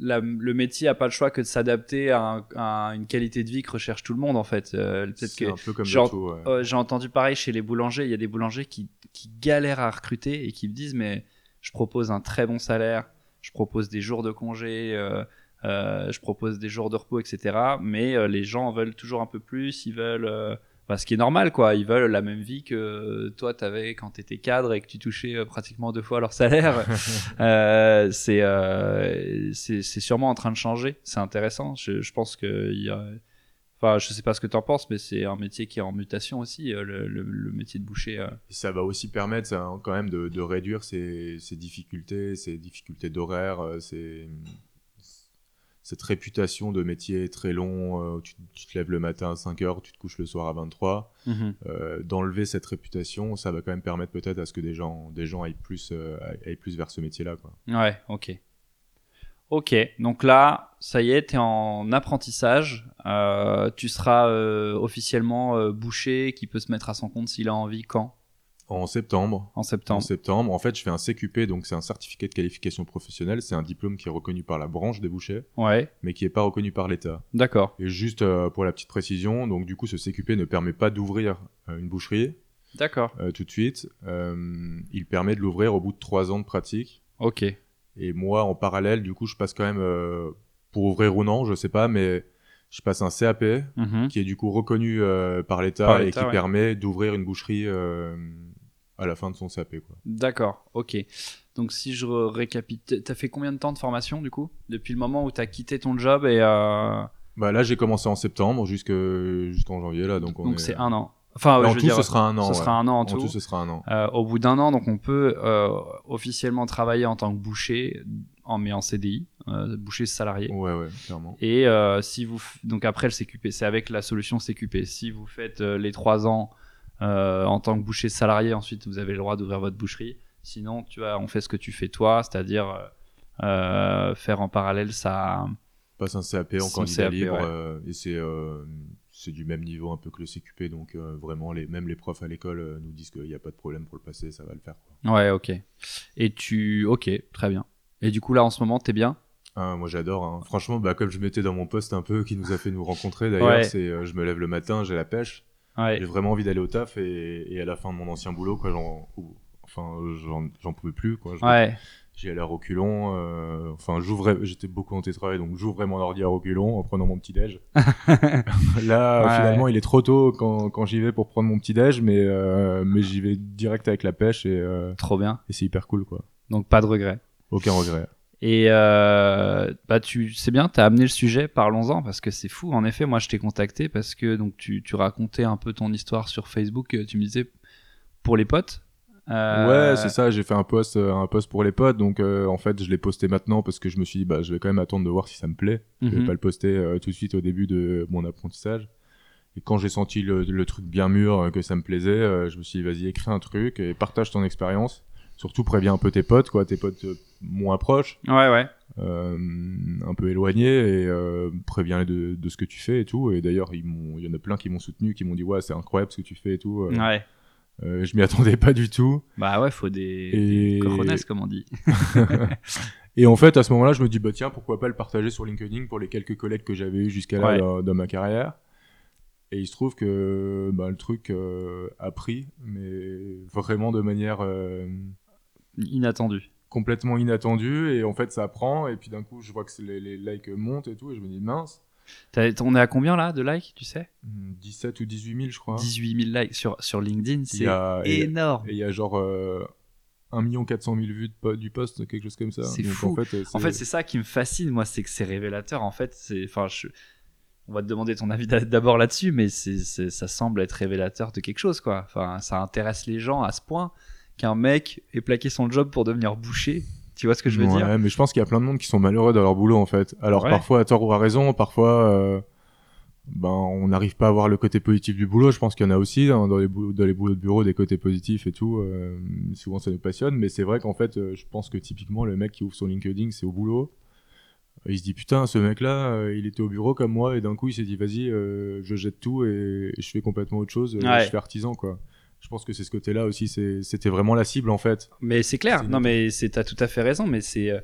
la- le métier a pas le choix que de s'adapter à, un- à une qualité de vie que recherche tout le monde, en fait. Euh, Peut-être C'est que un peu comme ouais. euh, j'ai entendu pareil chez les boulangers. Il y a des boulangers qui, qui galèrent à recruter et qui me disent mais je propose un très bon salaire, je propose des jours de congé, euh, euh, je propose des jours de repos, etc. Mais les gens veulent toujours un peu plus. Ils veulent, bah, ce qui est normal, quoi. Ils veulent la même vie que toi t'avais quand t'étais cadre et que tu touchais euh, pratiquement deux fois leur salaire. <laughs> Euh, c'est euh, c'est c'est sûrement en train de changer. C'est intéressant. Je, je pense que il y a Enfin, je sais pas ce que tu en penses, mais c'est un métier qui est en mutation aussi, euh, le, le- le métier de boucher. euh. Ça va aussi permettre ça, quand même de, de réduire ces, difficultés, ces difficultés d'horaire, ces- cette réputation de métier très long, euh, tu, tu te lèves le matin à 5 heures, tu te couches le soir à 23. euh, d'enlever cette réputation, ça va quand même permettre peut-être à ce que des gens, des gens aillent plus, euh, aillent plus vers ce métier-là. Quoi. Ouais, ok. Ok, donc là, ça y est, tu es en apprentissage. Tu seras officiellement boucher qui peut se mettre à son compte s'il a envie quand? En septembre, En en septembre. septembre, en fait, je fais un CQP, donc c'est un certificat de qualification professionnelle. C'est un diplôme qui est reconnu par la branche des bouchers, Ouais, mais qui n'est pas reconnu par l'État. d'accord. Et juste euh, pour la petite précision, donc du coup, ce CQP ne permet pas d'ouvrir euh, une boucherie D'accord. euh, tout de suite. Il permet de l'ouvrir au bout de trois ans de pratique. Ok. Et moi, en parallèle, du coup, je passe quand même pour ouvrir ou non, je sais pas, mais je passe un CAP Mhm. qui est du coup reconnu euh, par l'État et qui ouais. permet d'ouvrir une boucherie euh, à la fin de son CAP. Quoi. D'accord, ok. Donc si je récapitule, t'as fait combien de temps de formation du coup? Depuis le moment où t'as quitté ton job et... Euh... Bah là, j'ai commencé en septembre jusque- jusqu'en janvier là, donc on Donc est- c'est un an. Enfin, ouais, en je veux tout, dire, ce sera un an. ce ouais. sera un an en En tout. tout, ce sera un an. Euh, au bout d'un an, donc on peut euh, officiellement travailler en tant que boucher, en, mais en CDI, euh, boucher salarié. Ouais, ouais, clairement. Et euh, si vous, donc après le CQP, c'est avec la solution CQP. Si vous faites euh, les trois ans en tant que boucher salarié, ensuite vous avez le droit d'ouvrir votre boucherie. Sinon, tu vois, on fait ce que tu fais toi, c'est-à-dire euh, euh, faire en parallèle ça. passe un CAP en candidat CAP, libre ouais. euh, et c'est euh, c'est du même niveau un peu que le CQP donc euh, vraiment les même les profs à l'école euh, nous disent qu'il n'y a pas de problème pour le passer ça va le faire quoi. Ouais, ok. Et tu, ok, très bien. Et du coup là en ce moment, t'es bien? Ah, moi j'adore. hein. Franchement, bah, comme je mettais dans mon poste un peu, qui nous a fait nous rencontrer d'ailleurs, Ouais. c'est euh, je me lève le matin, j'ai la pêche, Ouais. j'ai vraiment envie d'aller au taf et, et à la fin de mon ancien boulot, quoi, j'en, enfin, j'en, pouvais plus, quoi. Ouais. J'y allais à reculons. euh, enfin, j'ouvrais, j'étais beaucoup en télétravail, donc j'ouvrais mon ordi à reculons en prenant mon petit déj. <laughs> Là, Ouais. finalement, il est trop tôt quand, quand j'y vais pour prendre mon petit déj, mais euh, mais j'y vais direct avec la pêche et, euh, Trop bien. et c'est hyper cool, quoi. Donc pas de regret. Aucun regret. Et euh, bah tu c'est bien, t'as amené le sujet, parlons-en parce que c'est fou. En effet, moi je t'ai contacté parce que donc tu, tu racontais un peu ton histoire sur Facebook. euh, Tu me disais pour les potes. Euh, Ouais, c'est ça. J'ai fait un post, euh, un post pour les potes, donc euh, en fait, je l'ai posté maintenant parce que je me suis dit, bah, je vais quand même attendre de voir si ça me plaît. Je vais Mhm. pas le poster tout de suite au début de mon apprentissage. Et quand j'ai senti le, le truc bien mûr, que ça me plaisait, je me suis dit, vas-y, écris un truc et partage ton expérience. Surtout, préviens un peu tes potes, quoi, tes potes euh, moins proches, Ouais, ouais. euh, un peu éloignés, et euh, préviens-les de, de ce que tu fais et tout. Et d'ailleurs, il y en a plein qui m'ont soutenu, qui m'ont dit, ouais, c'est incroyable ce que tu fais et tout. Euh, Ouais. je m'y attendais pas du tout. Bah ouais, faut des, Et- des cojones, comme on dit. <laughs> Et en fait, à ce moment-là, je me dis, bah tiens, pourquoi pas le partager sur LinkedIn pour les quelques collègues que j'avais eu jusqu'à là Ouais. dans, dans ma carrière. Et il se trouve que bah, le truc euh, a pris, mais vraiment de manière euh, Inattendu. complètement inattendue. Et en fait, ça prend. Et puis d'un coup, je vois que les, les likes montent et tout. Et je me dis, mince, On est à combien là de likes, tu sais? 17 ou 18 000, je crois. 18 000 likes sur, sur LinkedIn, c'est énorme. Et il y a genre euh, 1 400 000 vues de du post, quelque chose comme ça. C'est fou. En fait, euh, En fait, c'est ça qui me fascine, moi, c'est que c'est révélateur. En fait, c'est, je... on va te demander ton avis d'a- d'abord là-dessus, mais ça semble être révélateur de quelque chose, quoi. Enfin, ça intéresse les gens à ce point qu'un mec ait plaqué son job pour devenir boucher. Tu vois ce que je veux ouais, dire mais je pense qu'il y a plein de monde qui sont malheureux dans leur boulot en fait. Alors Ouais. parfois à tort ou à raison, parfois euh, ben on n'arrive pas à voir le côté positif du boulot. Je pense qu'il y en a aussi hein, dans les boulots, dans les boulots de bureau des côtés positifs et tout. euh, souvent ça nous passionne, mais c'est vrai qu'en fait euh, je pense que typiquement le mec qui ouvre son LinkedIn c'est au boulot. Il se dit putain ce mec là il était au bureau comme moi et d'un coup il s'est dit vas-y je jette tout et, et je fais complètement autre chose. Ouais. Je fais artisan quoi. Je pense que c'est ce côté-là aussi, c'était vraiment la cible en fait. Mais c'est clair. Non, mais t'as tout à fait raison. Mais c'est, euh,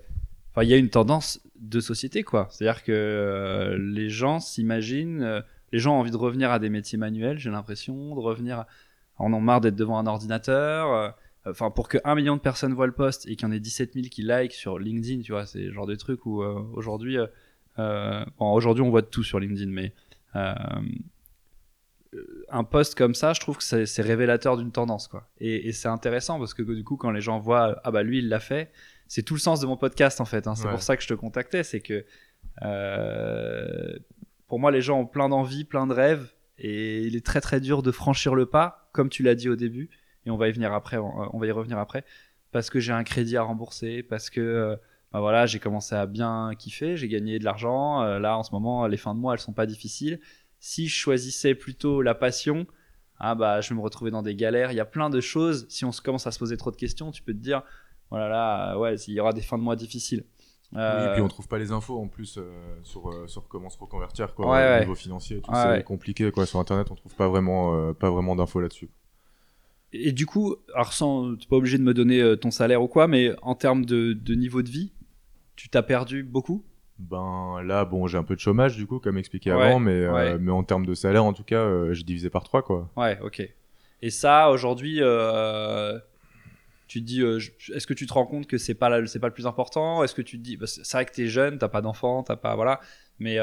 enfin, il y a une tendance de société, quoi. C'est-à-dire que euh, les gens s'imaginent, euh, les gens ont envie de revenir à des métiers manuels. J'ai l'impression de revenir, à... en ont marre d'être devant un ordinateur. euh, Enfin, pour que un million de personnes voient le post et qu'il y en ait 17 000 qui like sur LinkedIn, tu vois, c'est le genre de truc où aujourd'hui, bon, aujourd'hui on voit de tout sur LinkedIn, mais un post comme ça, je trouve que c'est révélateur d'une tendance, quoi. Et, et c'est intéressant parce que du coup, quand les gens voient, ah bah lui, il l'a fait, c'est tout le sens de mon podcast en fait. hein. C'est Ouais. pour ça que je te contactais, c'est que euh, pour moi, les gens ont plein d'envies, plein de rêves, et il est très très dur de franchir le pas, comme tu l'as dit au début. Et on va y venir après, on, on va y revenir après, parce que j'ai un crédit à rembourser, parce que euh, bah voilà, j'ai commencé à bien kiffer, j'ai gagné de l'argent. euh, là, en ce moment, les fins de mois, elles sont pas difficiles. Si je choisissais plutôt la passion, ah bah je vais me retrouver dans des galères. Il y a plein de choses. Si on se commence à se poser trop de questions, tu peux te dire, voilà là, ouais, il y aura des fins de mois difficiles. Oui, Euh, et puis on trouve pas les infos en plus euh, sur, euh, sur comment se reconvertir quoi, Ouais, au ouais. niveau financier tout, Ouais, c'est compliqué quoi. Sur internet, on trouve pas vraiment, euh, pas vraiment d'infos là-dessus. Et du coup, alors sans, t'es pas obligé de me donner euh, ton salaire ou quoi, mais en termes de, de niveau de vie, tu t'as perdu beaucoup? Ben là, bon, j'ai un peu de chômage du coup, comme expliqué Ouais, avant, mais, euh, mais en termes de salaire, en tout cas, euh, j'ai divisé par trois quoi. Ouais, ok. Et ça, aujourd'hui, euh, tu te dis, euh, est-ce que tu te rends compte que c'est pas la- c'est pas le plus important? Est-ce que tu te dis, bah, c'est vrai que t'es jeune, t'as pas d'enfant, t'as pas voilà, mais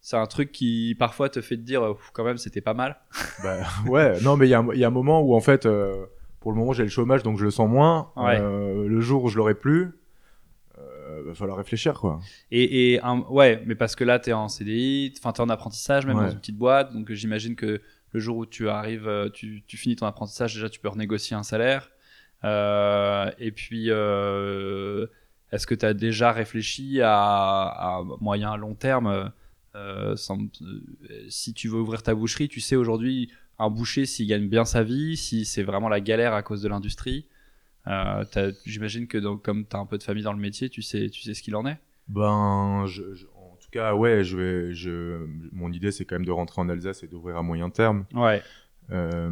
c'est un truc qui parfois te fait te dire, quand même, c'était pas mal. <laughs> Bah ouais, non, mais il y, a un- il y a un moment où en fait, pour le moment, j'ai le chômage, donc je le sens moins. Ouais. Le jour où je l'aurai plus, va falloir réfléchir quoi. Et, et un- ouais, mais parce que là, t'es en CDI, enfin t'es en apprentissage, même Ouais. dans une petite boîte, donc j'imagine que le jour où tu arrives, euh, tu, tu finis ton apprentissage, déjà tu peux renégocier un salaire. Euh, et puis, euh, est-ce que tu as déjà réfléchi à, à moyen, long terme euh, sans- euh, Si tu veux ouvrir ta boucherie, tu sais aujourd'hui, un boucher, s'il gagne bien sa vie, si c'est vraiment la galère à cause de l'industrie, euh, j'imagine que donc, comme tu as un peu de famille dans le métier, tu sais, tu sais ce qu'il en est. Ben, je, je- en tout cas, ouais, je vais, je, mon idée, c'est quand même de rentrer en Alsace et d'ouvrir à moyen terme. Ouais. Euh,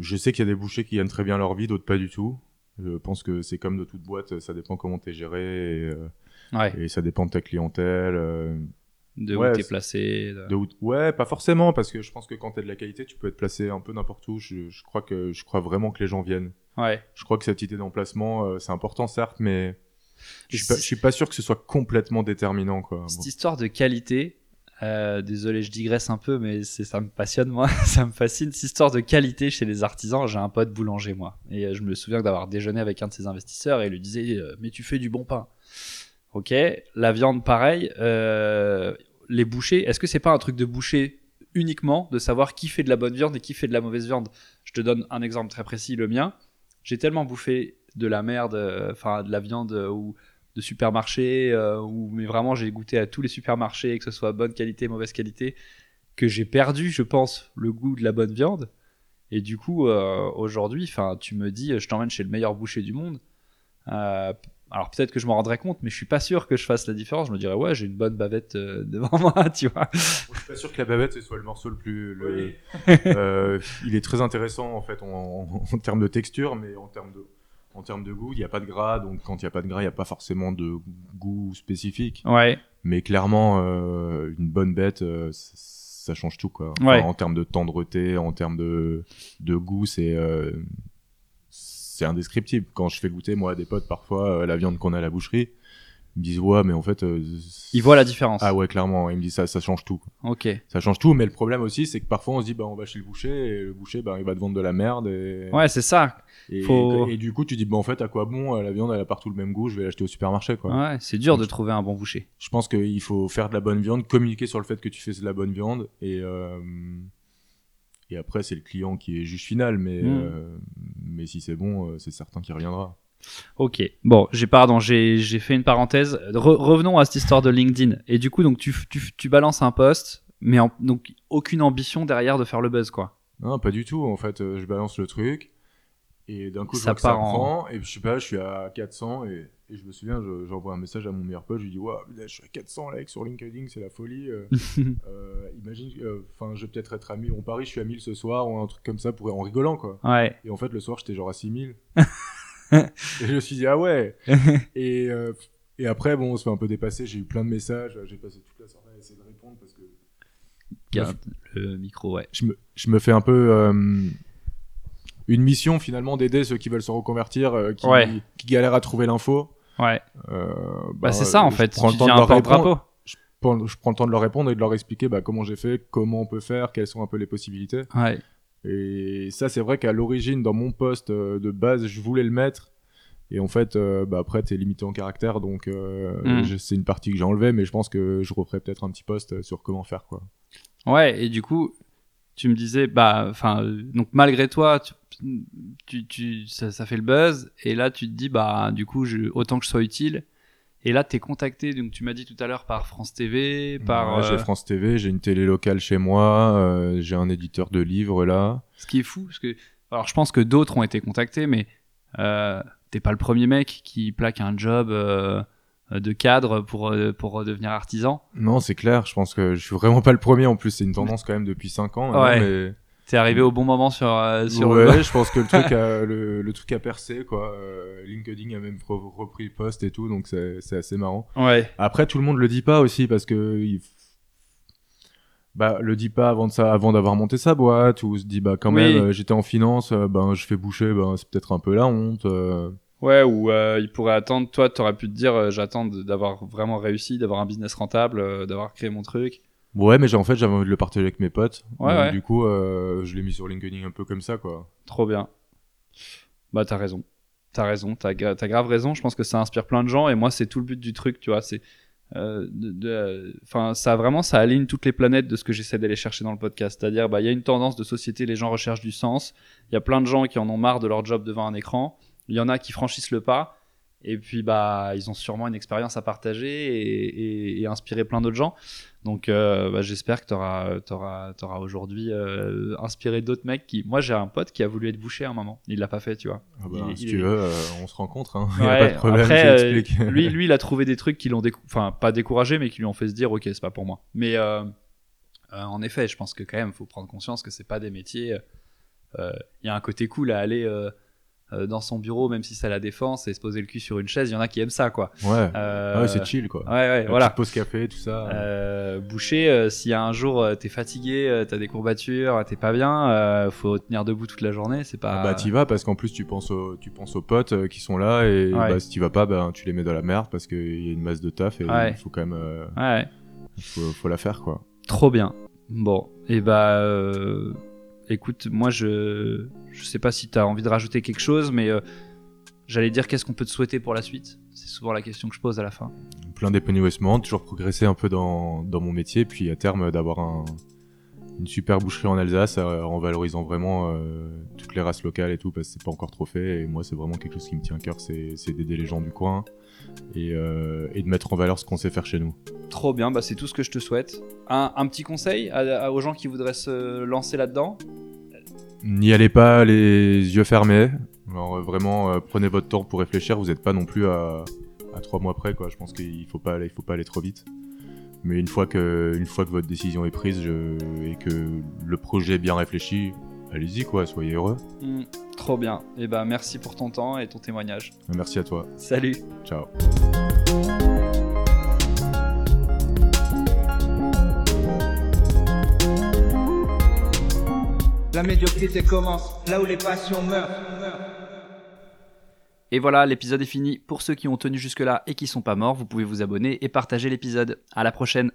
je sais qu'il y a des bouchers qui gagnent très bien leur vie, d'autres pas du tout. Je pense que c'est comme de toute boîte, ça dépend comment t'es géré. Et, euh, Ouais. Et ça dépend de ta clientèle. De Ouais, où t'es c'est- placé. de- de où- Ouais, pas forcément, parce que je pense que quand t'as de la qualité, tu peux être placé un peu n'importe où. Je, je crois que je crois vraiment que les gens viennent. Ouais. Je crois que cette idée d'emplacement, euh, c'est important certes, mais je suis, pas, je suis pas sûr que ce soit complètement déterminant, quoi. Cette Bon. histoire de qualité, euh, désolé, je digresse un peu, mais ça me passionne moi, <laughs> ça me fascine. Cette histoire de qualité chez les artisans, j'ai un pote boulanger moi, et euh, je me souviens d'avoir déjeuné avec un de ses investisseurs et il lui disait euh, mais tu fais du bon pain. Ok, la viande pareil. euh, les bouchers, est-ce que c'est pas un truc de boucher uniquement de savoir qui fait de la bonne viande et qui fait de la mauvaise viande? Je te donne un exemple très précis, le mien. J'ai tellement bouffé de la merde, euh, enfin de la viande euh, ou de supermarché, euh, où, mais vraiment j'ai goûté à tous les supermarchés, que ce soit bonne qualité, mauvaise qualité, que j'ai perdu, je pense, le goût de la bonne viande. Et du coup, aujourd'hui, enfin, tu me dis, je t'emmène chez le meilleur boucher du monde. Euh, alors peut-être que je m'en rendrais compte, mais je suis pas sûr que je fasse la différence. Je me dirais, ouais, j'ai une bonne bavette euh, <laughs> devant moi, tu vois. Je suis pas sûr que la bavette ce soit le morceau le plus. le- <laughs> Euh, il est très intéressant en fait en, en- en termes de texture, mais en termes de, en termes de goût, il n'y a pas de gras, donc quand il n'y a pas de gras, il n'y a pas forcément de goût spécifique. Ouais, Mais clairement, euh, une bonne bête, euh, ça, ça change tout quoi. Enfin, Ouais. En termes de tendreté, en termes de, de goût, c'est euh, c'est indescriptible. Quand je fais goûter moi à des potes parfois euh, la viande qu'on a à la boucherie, ils me disent ouais mais en fait. euh, ils voient la différence. Ah ouais clairement, ils me disent ça, ça change tout. Ok. Ça change tout, mais le problème aussi, c'est que parfois on se dit, bah, on va chez le boucher, et le boucher, bah, il va te vendre de la merde. Et, Ouais, c'est ça. et, faut- et du coup, tu dis, bah, en fait, à quoi bon, euh, la viande, elle a partout le même goût, je vais l'acheter au supermarché, quoi. Ouais, c'est dur de trouver un bon boucher. Je pense qu'il faut faire de la bonne viande, communiquer sur le fait que tu fais de la bonne viande, et, euh, et après, c'est le client qui est juge final, mais, Mm. euh, mais si c'est bon, euh, c'est certain qu'il reviendra. Ok. Bon, j'ai pardon, j'ai fait une parenthèse. Re- revenons à cette histoire de LinkedIn. Et du coup, donc tu, tu, tu balances un post, mais en- donc aucune ambition derrière de faire le buzz, quoi. Non, pas du tout. En fait, euh, je balance le truc. Et d'un coup, je Ça vois que ça part en- prend. Et je sais pas, je suis à 400. Et, et je me souviens, je- j'envoie un message à mon meilleur pote. Je lui dis, Waouh, je suis à 400 likes sur LinkedIn, c'est la folie. euh, <laughs> euh, imagine, euh, enfin, je vais peut-être être à 1000. On parie, je suis à 1000 ce soir ou un truc comme ça pour, en rigolant, quoi. Ouais. Et en fait, le soir, j'étais genre à 6000. <laughs> et je me suis dit, ah ouais. <laughs> et, et après, bon, on se fait un peu dépasser. J'ai eu plein de messages. J'ai passé toute la soirée à essayer de répondre parce que Garde le micro, ouais. je me, je me fais un peu une mission finalement d'aider ceux qui veulent se reconvertir, euh, qui, Ouais. qui galèrent à trouver l'info. Ouais. Euh, Bah, c'est ça en je fait. prends le temps de leur répondre. Je prends, je prends le temps de leur répondre et de leur expliquer bah, comment j'ai fait, comment on peut faire, quelles sont un peu les possibilités. Ouais. Et ça, c'est vrai qu'à l'origine, dans mon poste euh, de base, je voulais le mettre. Et en fait, euh, bah, après, t'es limité en caractère, donc euh, Mm. je- c'est une partie que j'ai enlevée, mais je pense que je referai peut-être un petit post sur comment faire, quoi. Ouais. Et du coup, tu me disais, bah, enfin, euh, donc malgré toi, tu, tu, tu- ça, ça fait le buzz. Et là, tu te dis, bah, du coup, je, autant que je sois utile. Et là, t'es contacté, donc tu m'as dit tout à l'heure par France TV, par. Ouais, euh, J'ai France TV, j'ai une télé locale chez moi, euh, j'ai un éditeur de livres là. Ce qui est fou, parce que. Alors, je pense que d'autres ont été contactés, mais euh, t'es pas le premier mec qui plaque un job euh, de cadre pour, euh, pour devenir artisan. Non, c'est clair, je pense que je suis vraiment pas le premier en plus, c'est une tendance quand même depuis 5 ans. Ouais. mais... T'es arrivé au bon moment sur, euh, sur ouais, le. je pense que le truc a, <laughs> le, le truc a percé quoi. Euh, LinkedIn a même re- repris le post et tout, donc c'est c'est assez marrant. Ouais. Après, tout le monde le dit pas aussi parce que il... bah le dit pas avant de ça, avant d'avoir monté sa boîte ou se dit bah quand Oui. même euh, j'étais en finance, euh, ben je fais boucher, ben c'est peut-être un peu la honte. euh. Ouais, ou euh, il pourrait attendre. Toi, t'aurais pu te dire, euh, j'attends d'avoir vraiment réussi, d'avoir un business rentable, euh, d'avoir créé mon truc. Ouais, mais en fait j'avais envie de le partager avec mes potes. Ouais, Donc, ouais. Du coup, je l'ai mis sur LinkedIn un peu comme ça quoi. Trop bien. Bah, t'as raison. T'as raison. T'as gra- t'as grave raison. Je pense que ça inspire plein de gens. Et moi, c'est tout le but du truc, tu vois. C'est. Enfin, ça vraiment, ça aligne toutes les planètes de ce que j'essaie d'aller chercher dans le podcast. C'est-à-dire, bah, il y a une tendance de société, les gens recherchent du sens. Il y a plein de gens qui en ont marre de leur job devant un écran. Il y en a qui franchissent le pas. Et puis, bah, ils ont sûrement une expérience à partager et, et- et inspirer plein d'autres gens. Donc, euh, bah, j'espère que tu auras, aujourd'hui euh, inspiré d'autres mecs qui. Moi, j'ai un pote qui a voulu être bouché à un moment. Il l'a pas fait, tu vois. Ah bah, Il- si il tu veux, euh, on se rencontre. Hein. <laughs> y a Ouais, pas de problème. après, euh, <laughs> lui, lui, il a trouvé des trucs qui l'ont, décou- enfin, pas découragé, mais qui lui ont fait se dire, ok, c'est pas pour moi. Mais euh, euh, en effet, je pense que quand même, faut prendre conscience que c'est pas des métiers. euh, Il y a un côté cool à aller dans son bureau, même si c'est à la défense, et se poser le cul sur une chaise. Il y en a qui aiment ça, quoi. Ouais. Euh, ouais, c'est chill quoi. Ouais, ouais, La voilà. pause café, tout ça. Euh, boucher, euh, a un jour euh, t'es fatigué, euh, t'as des courbatures, t'es pas bien, euh, faut tenir debout toute la journée, c'est pas. Ah bah t'y vas parce qu'en plus tu penses aux, tu penses aux potes euh, qui sont là et Ouais. bah, si t'y vas pas ben tu les mets dans la merde parce qu'il y a une masse de taf et Ouais. il faut quand même euh, Ouais, faut, faut la faire quoi. trop bien. Bon, et bah, euh, écoute, moi je, je sais pas si t'as envie de rajouter quelque chose, mais euh, j'allais dire qu'est-ce qu'on peut te souhaiter pour la suite. C'est souvent la question que je pose à la fin. Plein d'épanouissement, toujours progresser un peu dans, dans mon métier puis à terme d'avoir un, une super boucherie en Alsace euh, en valorisant vraiment euh, toutes les races locales et tout parce que c'est pas encore trop fait et moi c'est vraiment quelque chose qui me tient à cœur c'est d'aider les gens du coin et, et de mettre en valeur ce qu'on sait faire chez nous. Trop bien, bah c'est tout ce que je te souhaite. Un, un petit conseil à- à- aux gens qui voudraient se lancer là-dedans? N'y allez pas les yeux fermés. Alors, euh, vraiment, euh, prenez votre temps pour réfléchir. Vous n'êtes pas non plus à, à trois mois près, quoi. Je pense qu'il faut pas, aller- il faut pas aller trop vite. Mais une fois que, une fois que votre décision est prise je- et que le projet est bien réfléchi, allez-y, quoi. Soyez heureux. Hmm, Trop bien. Et bah merci pour ton temps et ton témoignage. Merci à toi. Salut. Ciao. La médiocrité commence là où les passions meurent. Et voilà, l'épisode est fini. Pour ceux qui ont tenu jusque-là et qui sont pas morts, vous pouvez vous abonner et partager l'épisode. À la prochaine.